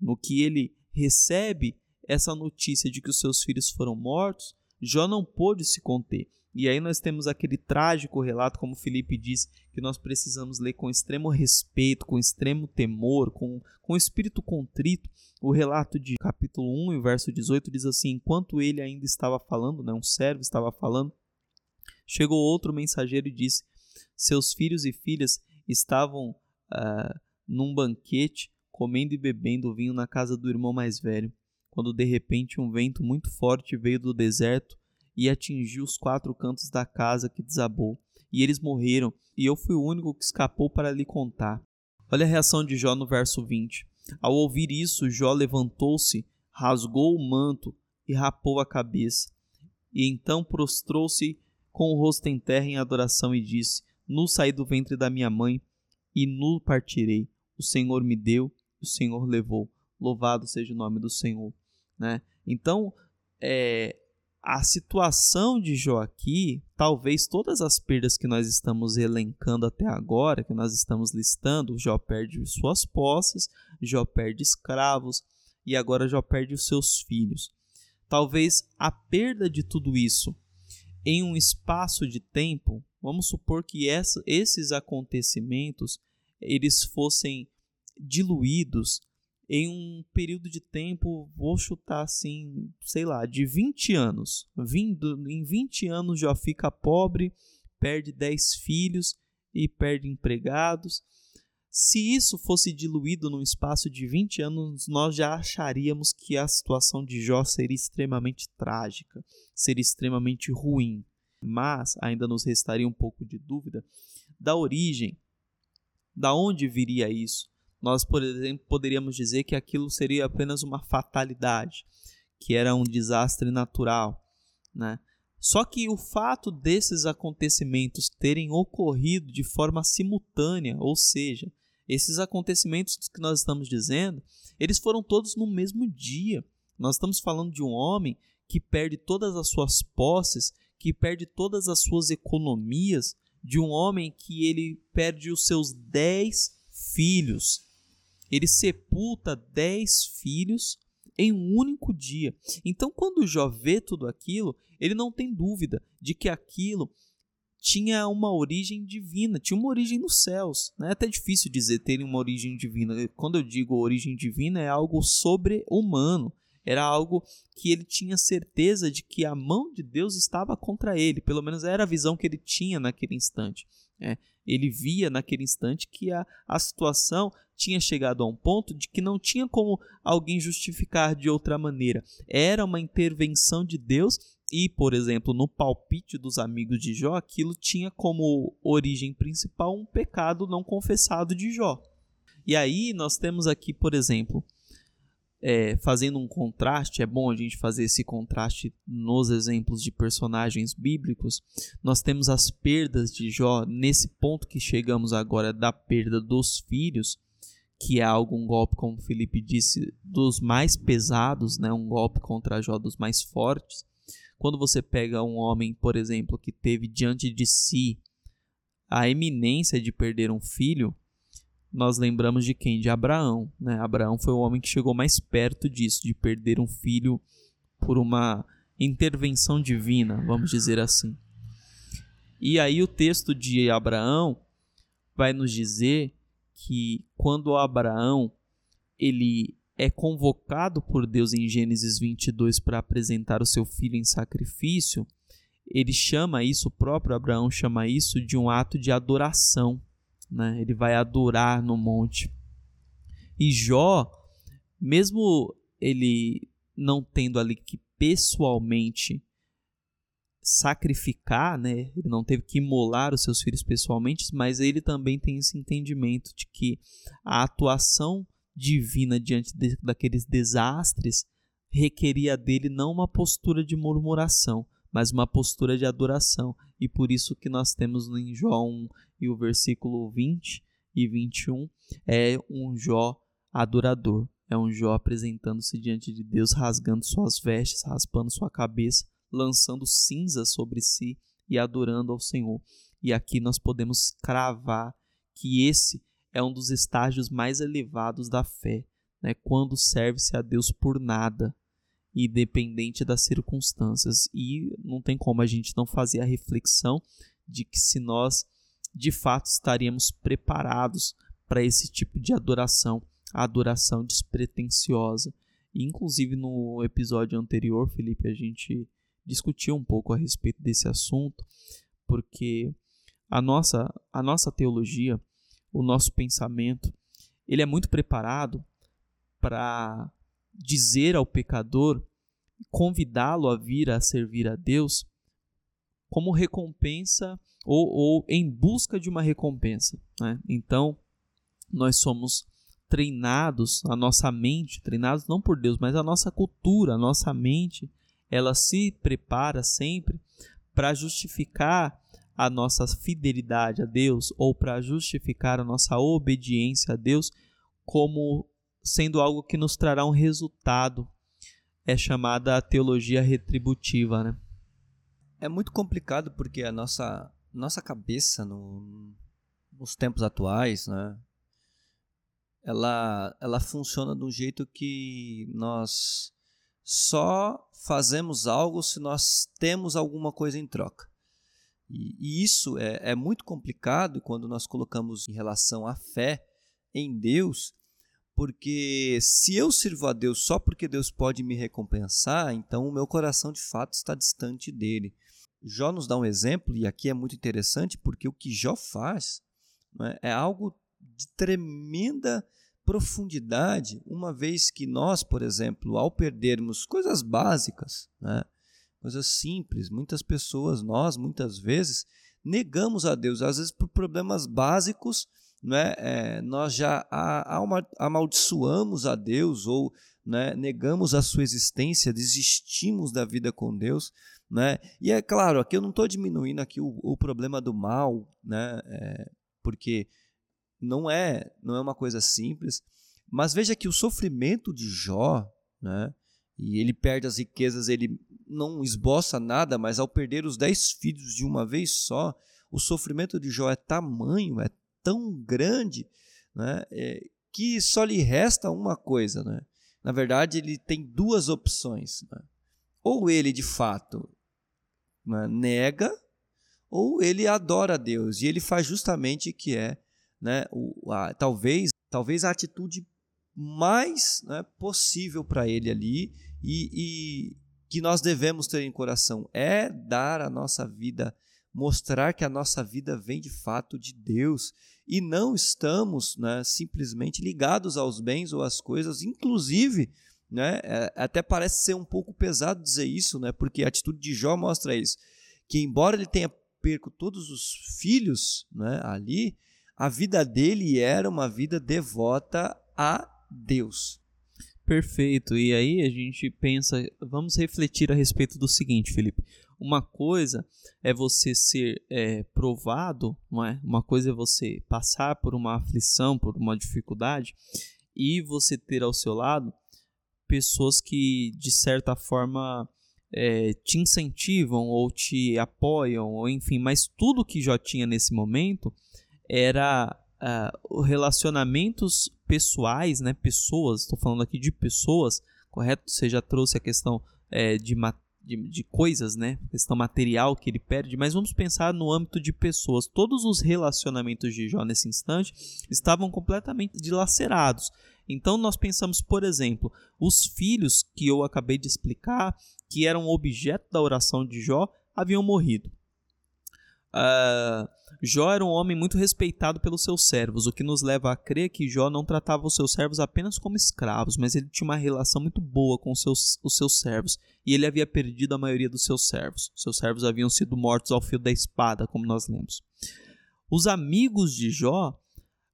no que ele recebe essa notícia de que os seus filhos foram mortos, Jó não pôde se conter. E aí nós temos aquele trágico relato, como Felipe diz, que nós precisamos ler com extremo respeito, com extremo temor, com, com espírito contrito. O relato de capítulo 1, verso 18, diz assim: Enquanto ele ainda estava falando, né, um servo estava falando, chegou outro mensageiro e disse: Seus filhos e filhas estavam uh, num banquete, comendo e bebendo vinho na casa do irmão mais velho, quando de repente um vento muito forte veio do deserto e atingiu os quatro cantos da casa que desabou, e eles morreram, e eu fui o único que escapou para lhe contar. Olha a reação de Jó no verso 20. Ao ouvir isso, Jó levantou-se, rasgou o manto e rapou a cabeça. E então prostrou-se com o rosto em terra em adoração e disse: Nu saí do ventre da minha mãe e nu partirei. O Senhor me deu, o Senhor levou. Louvado seja o nome do Senhor. Né? Então, é, a situação de Jó aqui, talvez todas as perdas que nós estamos elencando até agora, que nós estamos listando, Jó perde suas posses, Jó perde escravos e agora Jó perde os seus filhos. Talvez a perda de tudo isso em um espaço de tempo, vamos supor que essa, esses acontecimentos eles fossem diluídos em um período de tempo, vou chutar assim, sei lá, de 20 anos. Vindo, em 20 anos já fica pobre, perde 10 filhos e perde empregados. Se isso fosse diluído num espaço de 20 anos, nós já acharíamos que a situação de Jó seria extremamente trágica, seria extremamente ruim. Mas ainda nos restaria um pouco de dúvida da origem, da onde viria isso nós, por exemplo, poderíamos dizer que aquilo seria apenas uma fatalidade, que era um desastre natural, né? Só que o fato desses acontecimentos terem ocorrido de forma simultânea, ou seja, esses acontecimentos que nós estamos dizendo, eles foram todos no mesmo dia. Nós estamos falando de um homem que perde todas as suas posses, que perde todas as suas economias, de um homem que ele perde os seus dez filhos ele sepulta dez filhos em um único dia. Então, quando Jó vê tudo aquilo, ele não tem dúvida de que aquilo tinha uma origem divina, tinha uma origem nos céus. Não é até difícil dizer ter uma origem divina. Quando eu digo origem divina, é algo sobre-humano. Era algo que ele tinha certeza de que a mão de Deus estava contra ele. Pelo menos era a visão que ele tinha naquele instante. É, ele via naquele instante que a, a situação tinha chegado a um ponto de que não tinha como alguém justificar de outra maneira. Era uma intervenção de Deus e, por exemplo, no palpite dos amigos de Jó, aquilo tinha como origem principal um pecado não confessado de Jó. E aí nós temos aqui, por exemplo, é, fazendo um contraste, é bom a gente fazer esse contraste nos exemplos de personagens bíblicos. Nós temos as perdas de Jó, nesse ponto que chegamos agora da perda dos filhos, que é algo, um golpe, como Felipe disse, dos mais pesados, né? um golpe contra Jó dos mais fortes. Quando você pega um homem, por exemplo, que teve diante de si a eminência de perder um filho, nós lembramos de quem? De Abraão. Né? Abraão foi o homem que chegou mais perto disso, de perder um filho por uma intervenção divina, vamos dizer assim. E aí o texto de Abraão vai nos dizer que quando Abraão ele é convocado por Deus em Gênesis 22 para apresentar o seu filho em sacrifício, ele chama isso, o próprio Abraão chama isso de um ato de adoração né? Ele vai adorar no monte. E Jó, mesmo ele não tendo ali que pessoalmente sacrificar, né? Ele não teve que imolar os seus filhos pessoalmente, mas ele também tem esse entendimento de que a atuação divina diante de, daqueles desastres requeria dele não uma postura de murmuração, mas uma postura de adoração. E por isso que nós temos em Jó 1 e o versículo 20 e 21 é um Jó adorador. É um Jó apresentando-se diante de Deus, rasgando suas vestes, raspando sua cabeça, lançando cinza sobre si e adorando ao Senhor. E aqui nós podemos cravar que esse é um dos estágios mais elevados da fé, né? quando serve-se a Deus por nada independente das circunstâncias. E não tem como a gente não fazer a reflexão de que se nós de fato estaríamos preparados para esse tipo de adoração, a adoração despretensiosa. E, inclusive no episódio anterior, Felipe, a gente discutiu um pouco a respeito desse assunto, porque a nossa, a nossa teologia, o nosso pensamento, ele é muito preparado para dizer ao pecador, convidá-lo a vir a servir a Deus como recompensa ou, ou em busca de uma recompensa. Né? Então, nós somos treinados, a nossa mente, treinados não por Deus, mas a nossa cultura, a nossa mente, ela se prepara sempre para justificar a nossa fidelidade a Deus ou para justificar a nossa obediência a Deus como sendo algo que nos trará um resultado. É chamada a teologia retributiva, né? É muito complicado porque a nossa nossa cabeça no, nos tempos atuais, né? Ela ela funciona de um jeito que nós só fazemos algo se nós temos alguma coisa em troca. E, e isso é, é muito complicado quando nós colocamos em relação à fé em Deus, porque se eu sirvo a Deus só porque Deus pode me recompensar, então o meu coração de fato está distante dele. Jó nos dá um exemplo, e aqui é muito interessante, porque o que Jó faz né, é algo de tremenda profundidade, uma vez que nós, por exemplo, ao perdermos coisas básicas, né, coisas simples. Muitas pessoas, nós, muitas vezes, negamos a Deus, às vezes por problemas básicos, né? É, nós já amaldiçoamos a Deus ou né, negamos a sua existência, desistimos da vida com Deus. Né? E é claro, aqui eu não estou diminuindo aqui o, o, problema do mal, né? É, porque não é, não é uma coisa simples. Mas veja que o sofrimento de Jó, né? e ele perde as riquezas, ele não esboça nada, mas ao perder os dez filhos de uma vez só, o sofrimento de Jó é tamanho, é tão grande, né, é, que só lhe resta uma coisa. Né? Na verdade, ele tem duas opções. Né? Ou ele, de fato, né, nega, ou ele adora a Deus, e ele faz justamente o que é, né, o, a, talvez, talvez a atitude mais né, possível para ele ali e, e que nós devemos ter em coração é dar a nossa vida, mostrar que a nossa vida vem de fato de Deus e não estamos né, simplesmente ligados aos bens ou às coisas, inclusive. Né, é, até parece ser um pouco pesado dizer isso, né, porque a atitude de Jó mostra isso, que embora ele tenha perco todos os filhos né, ali, a vida dele era uma vida devota a Deus. Perfeito. E aí a gente pensa, vamos refletir a respeito do seguinte, Felipe. Uma coisa é você ser é, provado, não é? Uma coisa é você passar por uma aflição, por uma dificuldade, e você ter ao seu lado pessoas que de certa forma é, te incentivam ou te apoiam, ou enfim, mas tudo que já tinha nesse momento era uh, relacionamentos pessoais, né? Pessoas, estou falando aqui de pessoas, correto? Você já trouxe a questão é, de, de, de, coisas, né? questão material que ele perde, mas vamos pensar no âmbito de pessoas. Todos os relacionamentos de Jó nesse instante estavam completamente dilacerados. Então nós pensamos, por exemplo, os filhos que eu acabei de explicar, que eram objeto da oração de Jó, haviam morrido. Uh, Jó era um homem muito respeitado pelos seus servos, o que nos leva a crer que Jó não tratava os seus servos apenas como escravos, mas ele tinha uma relação muito boa com os seus, os seus servos, e ele havia perdido a maioria dos seus servos. Seus servos haviam sido mortos ao fio da espada, como nós lemos. Os amigos de Jó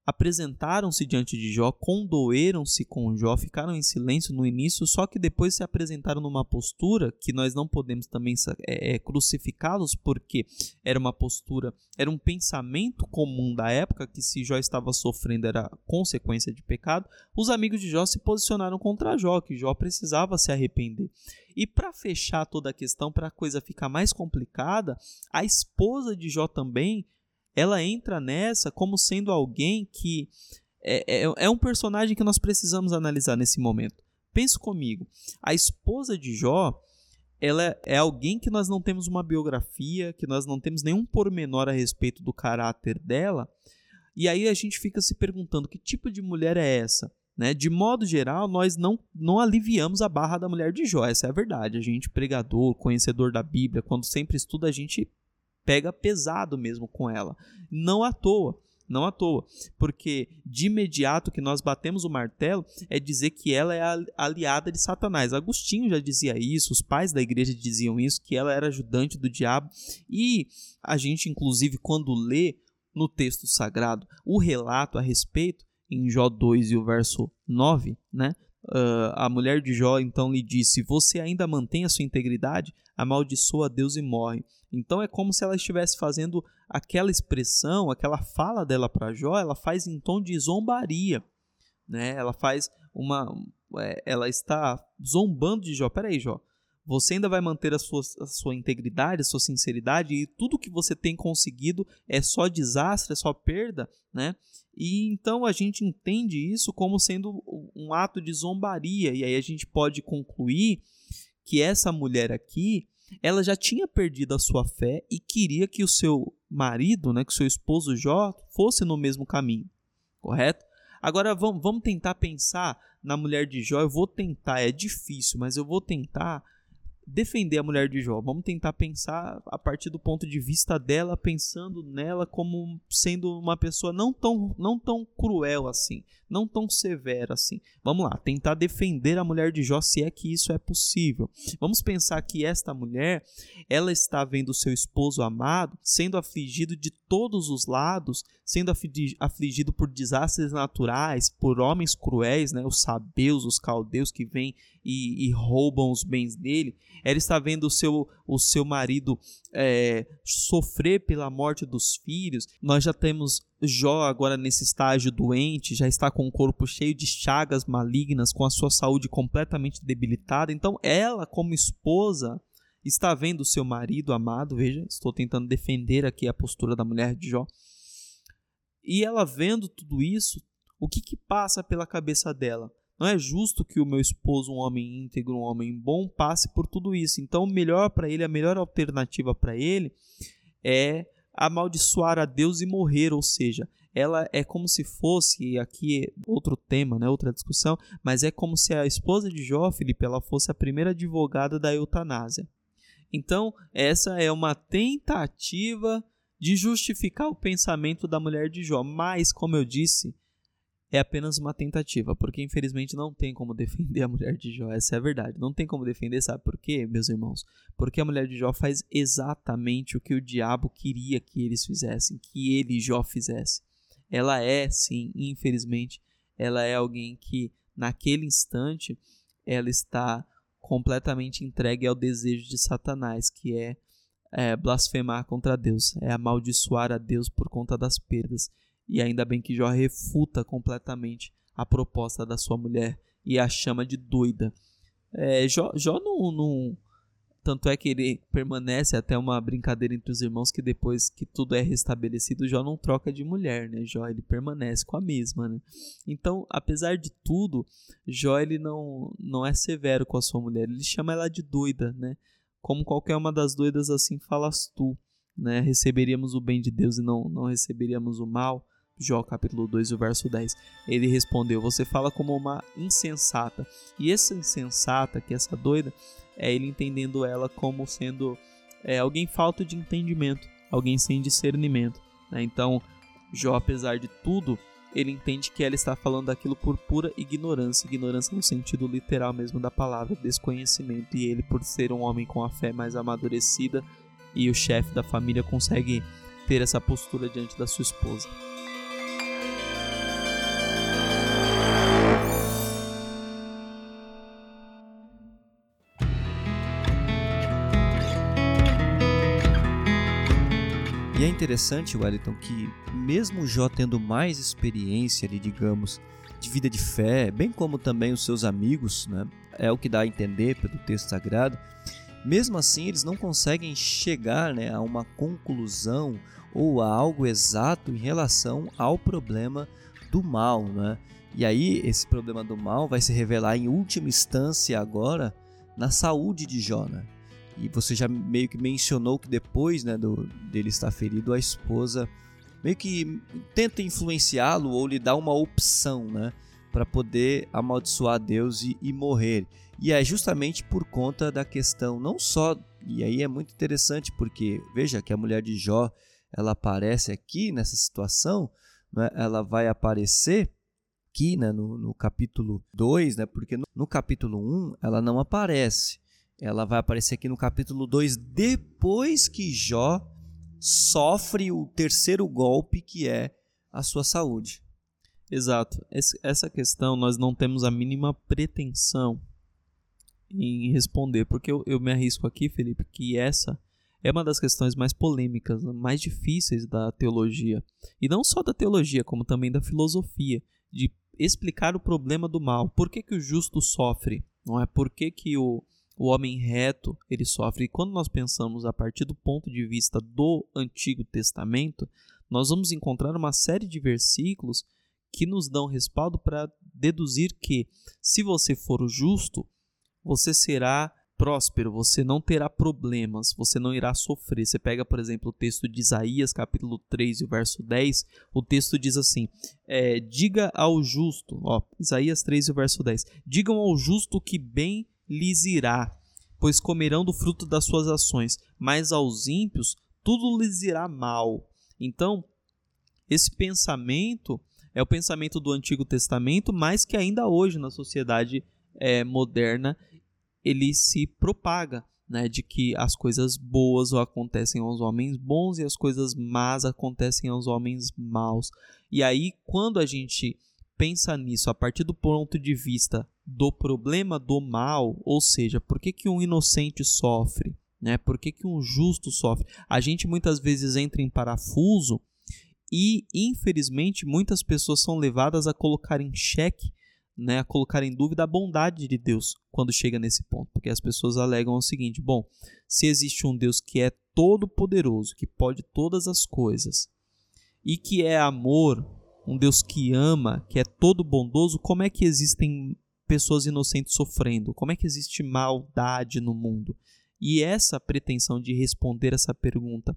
apresentaram-se diante de Jó, condoeram-se com Jó, ficaram em silêncio no início, só que depois se apresentaram numa postura que nós não podemos também é, é, crucificá-los, porque era uma postura, era um pensamento comum da época que se Jó estava sofrendo era consequência de pecado. Os amigos de Jó se posicionaram contra Jó, que Jó precisava se arrepender. E para fechar toda a questão, para a coisa ficar mais complicada, a esposa de Jó também ela entra nessa como sendo alguém que é, é, é um personagem que nós precisamos analisar nesse momento. Pense comigo, a esposa de Jó, ela é alguém que nós não temos uma biografia, que nós não temos nenhum pormenor a respeito do caráter dela, e aí a gente fica se perguntando que tipo de mulher é essa? Né? De modo geral, nós não, não aliviamos a barra da mulher de Jó, essa é a verdade. A gente, pregador, conhecedor da Bíblia, quando sempre estuda, a gente pega pesado mesmo com ela. Não à toa. Não à toa, porque de imediato que nós batemos o martelo é dizer que ela é a aliada de Satanás. Agostinho já dizia isso, os pais da igreja diziam isso, que ela era ajudante do diabo, e a gente, inclusive, quando lê no texto sagrado o relato a respeito, em Jó 2 e o verso 9, né? Uh, a mulher de Jó então lhe disse: Você ainda mantém a sua integridade? Amaldiçoa Deus e morre. Então é como se ela estivesse fazendo aquela expressão, aquela fala dela para Jó, ela faz em tom de zombaria, né? Ela faz uma, é, ela está zombando de Jó. Peraí, Jó, você ainda vai manter a sua, a sua integridade, a sua sinceridade e tudo que você tem conseguido é só desastre, é só perda, né? E então a gente entende isso como sendo um ato de zombaria e aí a gente pode concluir que essa mulher aqui, ela já tinha perdido a sua fé e queria que o seu marido, né, que o seu esposo Jó fosse no mesmo caminho. Correto? Agora vamos, vamos tentar pensar na mulher de Jó. Eu vou tentar, é difícil, mas eu vou tentar defender a mulher de Jó. Vamos tentar pensar a partir do ponto de vista dela, pensando nela como sendo uma pessoa não tão, não tão cruel assim, não tão severa assim. Vamos lá, tentar defender a mulher de Jó se é que isso é possível. Vamos pensar que esta mulher, ela está vendo seu esposo amado sendo afligido de todos os lados, sendo afligido por desastres naturais, por homens cruéis, né, os sabeus, os caldeus que vêm e, e roubam os bens dele ela está vendo o seu, o seu marido é, sofrer pela morte dos filhos. Nós já temos Jó agora nesse estágio doente, já está com o corpo cheio de chagas malignas, com a sua saúde completamente debilitada. Então, ela, como esposa, está vendo o seu marido amado. Veja, estou tentando defender aqui a postura da mulher de Jó. E ela vendo tudo isso, o que, que passa pela cabeça dela? Não é justo que o meu esposo, um homem íntegro, um homem bom, passe por tudo isso. Então, o melhor para ele, a melhor alternativa para ele é amaldiçoar a Deus e morrer, ou seja, ela é como se fosse, aqui outro tema, né, outra discussão, mas é como se a esposa de Jó, Felipe, ela fosse a primeira advogada da eutanásia. Então, essa é uma tentativa de justificar o pensamento da mulher de Jó, mas, como eu disse, é apenas uma tentativa, porque infelizmente não tem como defender a mulher de Jó, essa é a verdade. Não tem como defender, sabe por quê, meus irmãos? Porque a mulher de Jó faz exatamente o que o diabo queria que eles fizessem, que ele, Jó, fizesse. Ela é, sim, infelizmente, ela é alguém que naquele instante ela está completamente entregue ao desejo de Satanás, que é, é blasfemar contra Deus, é amaldiçoar a Deus por conta das perdas. E ainda bem que Jó refuta completamente a proposta da sua mulher e a chama de doida. É, Jó, Jó não, não, Tanto é que ele permanece até uma brincadeira entre os irmãos que depois que tudo é restabelecido, Jó não troca de mulher, né? Jó ele permanece com a mesma, né? Então, apesar de tudo, Jó ele não, não é severo com a sua mulher, ele chama ela de doida, né? Como qualquer uma das doidas assim falas tu, né? Receberíamos o bem de Deus e não, não receberíamos o mal. Jó capítulo 2, o verso 10. Ele respondeu: Você fala como uma insensata. E essa insensata, que é essa doida, é ele entendendo ela como sendo é, alguém falto de entendimento, alguém sem discernimento. Né? Então, Jó, apesar de tudo, ele entende que ela está falando daquilo por pura ignorância, ignorância no sentido literal mesmo da palavra, desconhecimento. E ele, por ser um homem com a fé mais amadurecida e o chefe da família, consegue ter essa postura diante da sua esposa. Interessante, Wellington, que mesmo Jó tendo mais experiência ali, digamos, de vida de fé, bem como também os seus amigos, né? É o que dá a entender pelo texto sagrado. Mesmo assim, eles não conseguem chegar né, a uma conclusão ou a algo exato em relação ao problema do mal, né? E aí esse problema do mal vai se revelar em última instância agora na saúde de Jó, né? E você já meio que mencionou que depois né, do, dele estar ferido, a esposa meio que tenta influenciá-lo ou lhe dá uma opção, né? Para poder amaldiçoar Deus e, e morrer. E é justamente por conta da questão, não só. E aí é muito interessante, porque veja que a mulher de Jó ela aparece aqui nessa situação, né? ela vai aparecer aqui né, no, no capítulo 2, né, porque no, no capítulo 1 um, ela não aparece. Ela vai aparecer aqui no capítulo 2 depois que Jó sofre o terceiro golpe que é a sua saúde. Exato. Essa questão nós não temos a mínima pretensão em responder, porque eu, eu me arrisco aqui, Felipe, que essa é uma das questões mais polêmicas, mais difíceis da teologia. E não só da teologia, como também da filosofia, de explicar o problema do mal. Por que, que o justo sofre? Não é por que, que o, o homem reto ele sofre. E quando nós pensamos a partir do ponto de vista do Antigo Testamento, nós vamos encontrar uma série de versículos que nos dão respaldo para deduzir que se você for o justo, você será próspero, você não terá problemas, você não irá sofrer. Você pega, por exemplo, o texto de Isaías, capítulo 3, e verso 10, o texto diz assim: é, Diga ao justo, ó, Isaías 3, e verso 10: Digam ao justo que bem lhes irá, pois comerão do fruto das suas ações, mas aos ímpios tudo lhes irá mal. Então, esse pensamento é o pensamento do Antigo Testamento, mas que ainda hoje na sociedade é, moderna ele se propaga, né, de que as coisas boas acontecem aos homens bons e as coisas más acontecem aos homens maus. E aí, quando a gente pensa nisso a partir do ponto de vista do problema do mal, ou seja, por que, que um inocente sofre, né? Por que, que um justo sofre? A gente muitas vezes entra em parafuso e, infelizmente, muitas pessoas são levadas a colocar em xeque né, a colocar em dúvida a bondade de Deus quando chega nesse ponto, porque as pessoas alegam o seguinte: bom, se existe um Deus que é todo poderoso, que pode todas as coisas e que é amor, um Deus que ama, que é todo bondoso, como é que existem pessoas inocentes sofrendo? Como é que existe maldade no mundo? E essa pretensão de responder essa pergunta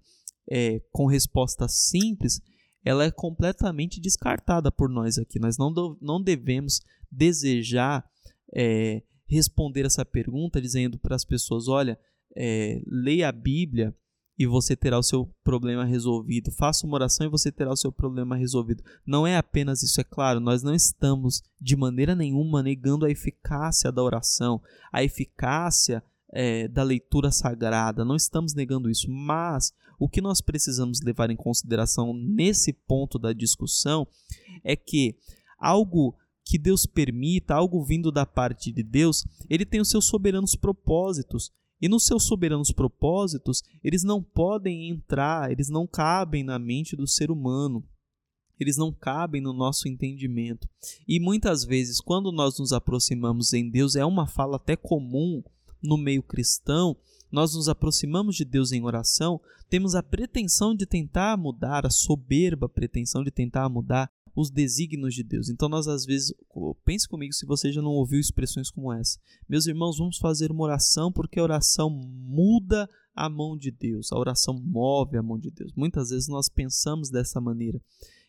é, com resposta simples, ela é completamente descartada por nós aqui. Nós não, não devemos desejar é, responder essa pergunta dizendo para as pessoas: olha, é, leia a Bíblia e você terá o seu problema resolvido. Faça uma oração e você terá o seu problema resolvido. Não é apenas isso, é claro, nós não estamos de maneira nenhuma negando a eficácia da oração, a eficácia é, da leitura sagrada, não estamos negando isso, mas o que nós precisamos levar em consideração nesse ponto da discussão é que algo que Deus permita, algo vindo da parte de Deus, ele tem os seus soberanos propósitos. E nos seus soberanos propósitos, eles não podem entrar, eles não cabem na mente do ser humano. Eles não cabem no nosso entendimento. E muitas vezes, quando nós nos aproximamos em Deus, é uma fala até comum no meio cristão, nós nos aproximamos de Deus em oração, temos a pretensão de tentar mudar, a soberba pretensão de tentar mudar os desígnios de Deus. Então nós às vezes, pense comigo se você já não ouviu expressões como essa. Meus irmãos, vamos fazer uma oração porque a oração muda a mão de Deus. A oração move a mão de Deus. Muitas vezes nós pensamos dessa maneira.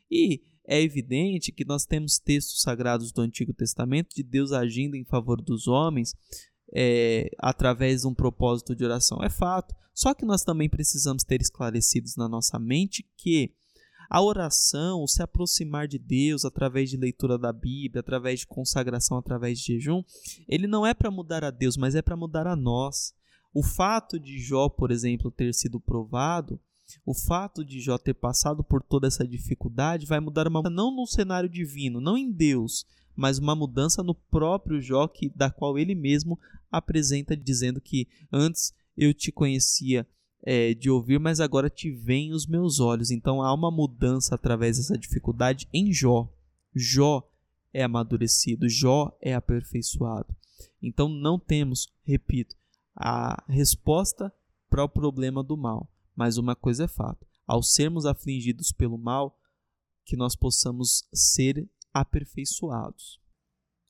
E é evidente que nós temos textos sagrados do Antigo Testamento de Deus agindo em favor dos homens é, através de um propósito de oração. É fato. Só que nós também precisamos ter esclarecidos na nossa mente que a oração, o se aproximar de Deus através de leitura da Bíblia, através de consagração, através de jejum, ele não é para mudar a Deus, mas é para mudar a nós. O fato de Jó, por exemplo, ter sido provado, o fato de Jó ter passado por toda essa dificuldade vai mudar uma não no cenário divino, não em Deus, mas uma mudança no próprio Jó, que, da qual ele mesmo apresenta dizendo que antes eu te conhecia é, de ouvir, mas agora te veem os meus olhos. Então há uma mudança através dessa dificuldade em Jó. Jó é amadurecido, Jó é aperfeiçoado. Então não temos, repito, a resposta para o problema do mal. Mas uma coisa é fato: ao sermos afligidos pelo mal, que nós possamos ser aperfeiçoados.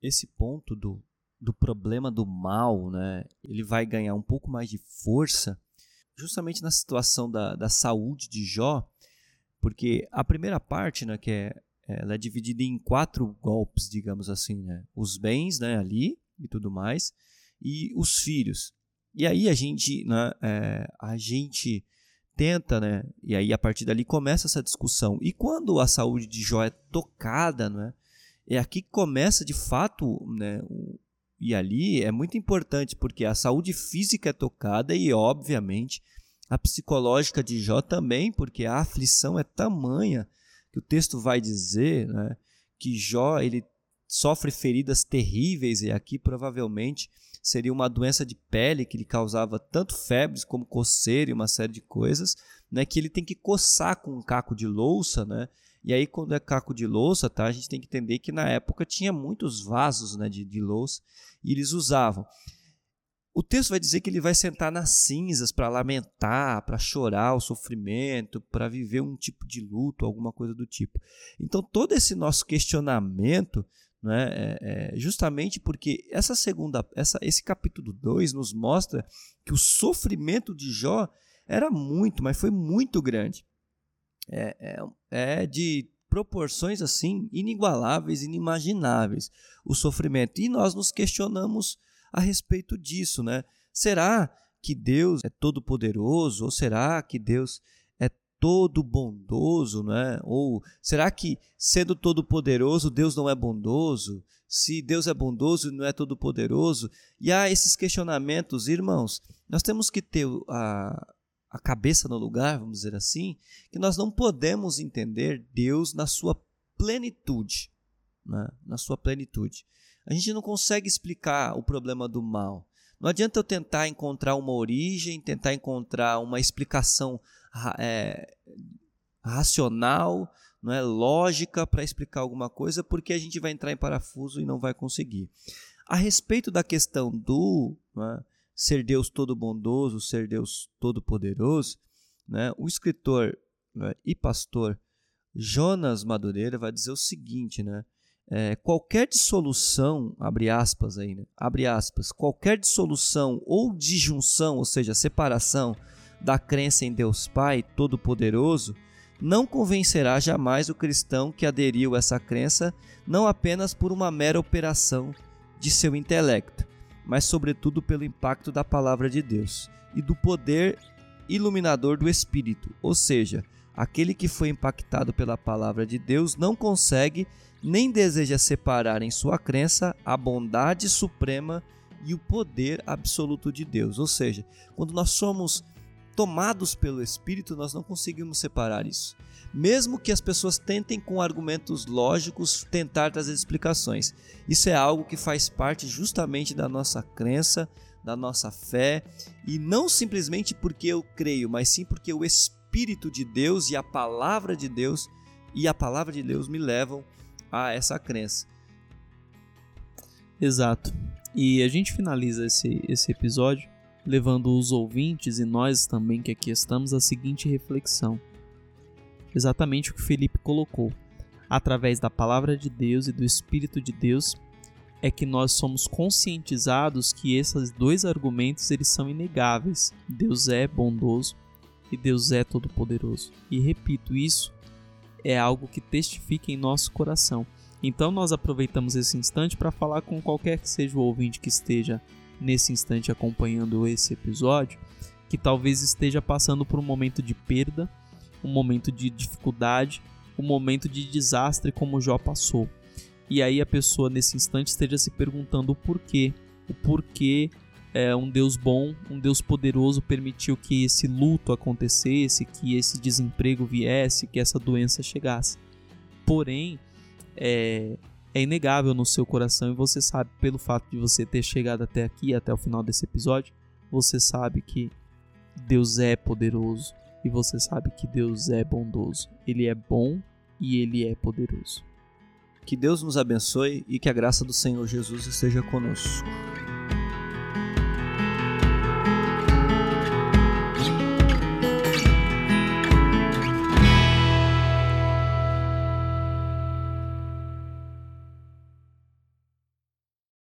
Esse ponto do, do problema do mal, né, ele vai ganhar um pouco mais de força justamente na situação da, da saúde de Jó, porque a primeira parte, né, que é, ela é dividida em quatro golpes, digamos assim, né, os bens, né, ali e tudo mais, e os filhos. E aí a gente, né, é, a gente tenta, né, e aí a partir dali começa essa discussão. E quando a saúde de Jó é tocada, né, é aqui que começa de fato, né, e ali é muito importante porque a saúde física é tocada e obviamente a psicológica de Jó também, porque a aflição é tamanha que o texto vai dizer, né, que Jó ele sofre feridas terríveis e aqui provavelmente seria uma doença de pele que lhe causava tanto febres como coceira e uma série de coisas, né, que ele tem que coçar com um caco de louça, né? E aí quando é caco de louça, tá, a gente tem que entender que na época tinha muitos vasos, né, de, de louça e eles usavam. O texto vai dizer que ele vai sentar nas cinzas para lamentar, para chorar o sofrimento, para viver um tipo de luto, alguma coisa do tipo. Então, todo esse nosso questionamento né? É, é, justamente porque essa segunda, essa, esse capítulo 2 nos mostra que o sofrimento de Jó era muito, mas foi muito grande. É, é, é de proporções assim inigualáveis, inimagináveis o sofrimento. E nós nos questionamos a respeito disso, né? Será que Deus é todo poderoso ou será que Deus todo bondoso, né? Ou será que sendo todo poderoso Deus não é bondoso? Se Deus é bondoso e não é todo poderoso? E há esses questionamentos, irmãos. Nós temos que ter a, a cabeça no lugar, vamos dizer assim, que nós não podemos entender Deus na sua plenitude, né? na sua plenitude. A gente não consegue explicar o problema do mal. Não adianta eu tentar encontrar uma origem, tentar encontrar uma explicação é, racional, não é lógica para explicar alguma coisa, porque a gente vai entrar em parafuso e não vai conseguir. A respeito da questão do é, ser Deus todo bondoso, ser Deus todo poderoso, né, o escritor né, e pastor Jonas Madureira vai dizer o seguinte, né? É, qualquer dissolução, abre aspas aí, né? Abre aspas, qualquer dissolução ou disjunção, ou seja, separação da crença em Deus Pai Todo-Poderoso, não convencerá jamais o cristão que aderiu a essa crença não apenas por uma mera operação de seu intelecto, mas sobretudo pelo impacto da palavra de Deus e do poder iluminador do Espírito, ou seja, aquele que foi impactado pela palavra de Deus não consegue nem deseja separar em sua crença a bondade suprema e o poder absoluto de Deus. Ou seja, quando nós somos tomados pelo Espírito, nós não conseguimos separar isso. Mesmo que as pessoas tentem com argumentos lógicos tentar trazer explicações. Isso é algo que faz parte justamente da nossa crença, da nossa fé, e não simplesmente porque eu creio, mas sim porque o Espírito de Deus e a palavra de Deus e a palavra de Deus me levam a essa crença. Exato. E a gente finaliza esse, esse episódio levando os ouvintes e nós também que aqui estamos à seguinte reflexão. Exatamente o que Felipe colocou. Através da palavra de Deus e do Espírito de Deus é que nós somos conscientizados que esses dois argumentos eles são inegáveis. Deus é bondoso e Deus é todo-poderoso. E repito, isso é algo que testifica em nosso coração. Então nós aproveitamos esse instante para falar com qualquer que seja o ouvinte que esteja nesse instante acompanhando esse episódio, que talvez esteja passando por um momento de perda, um momento de dificuldade, um momento de desastre como Jó passou. E aí a pessoa nesse instante esteja se perguntando o porquê, o porquê é, um Deus bom, um Deus poderoso permitiu que esse luto acontecesse, que esse desemprego viesse, que essa doença chegasse. Porém, é, é inegável no seu coração e você sabe, pelo fato de você ter chegado até aqui, até o final desse episódio, você sabe que Deus é poderoso e você sabe que Deus é bondoso. Ele é bom e ele é poderoso. Que Deus nos abençoe e que a graça do Senhor Jesus esteja conosco.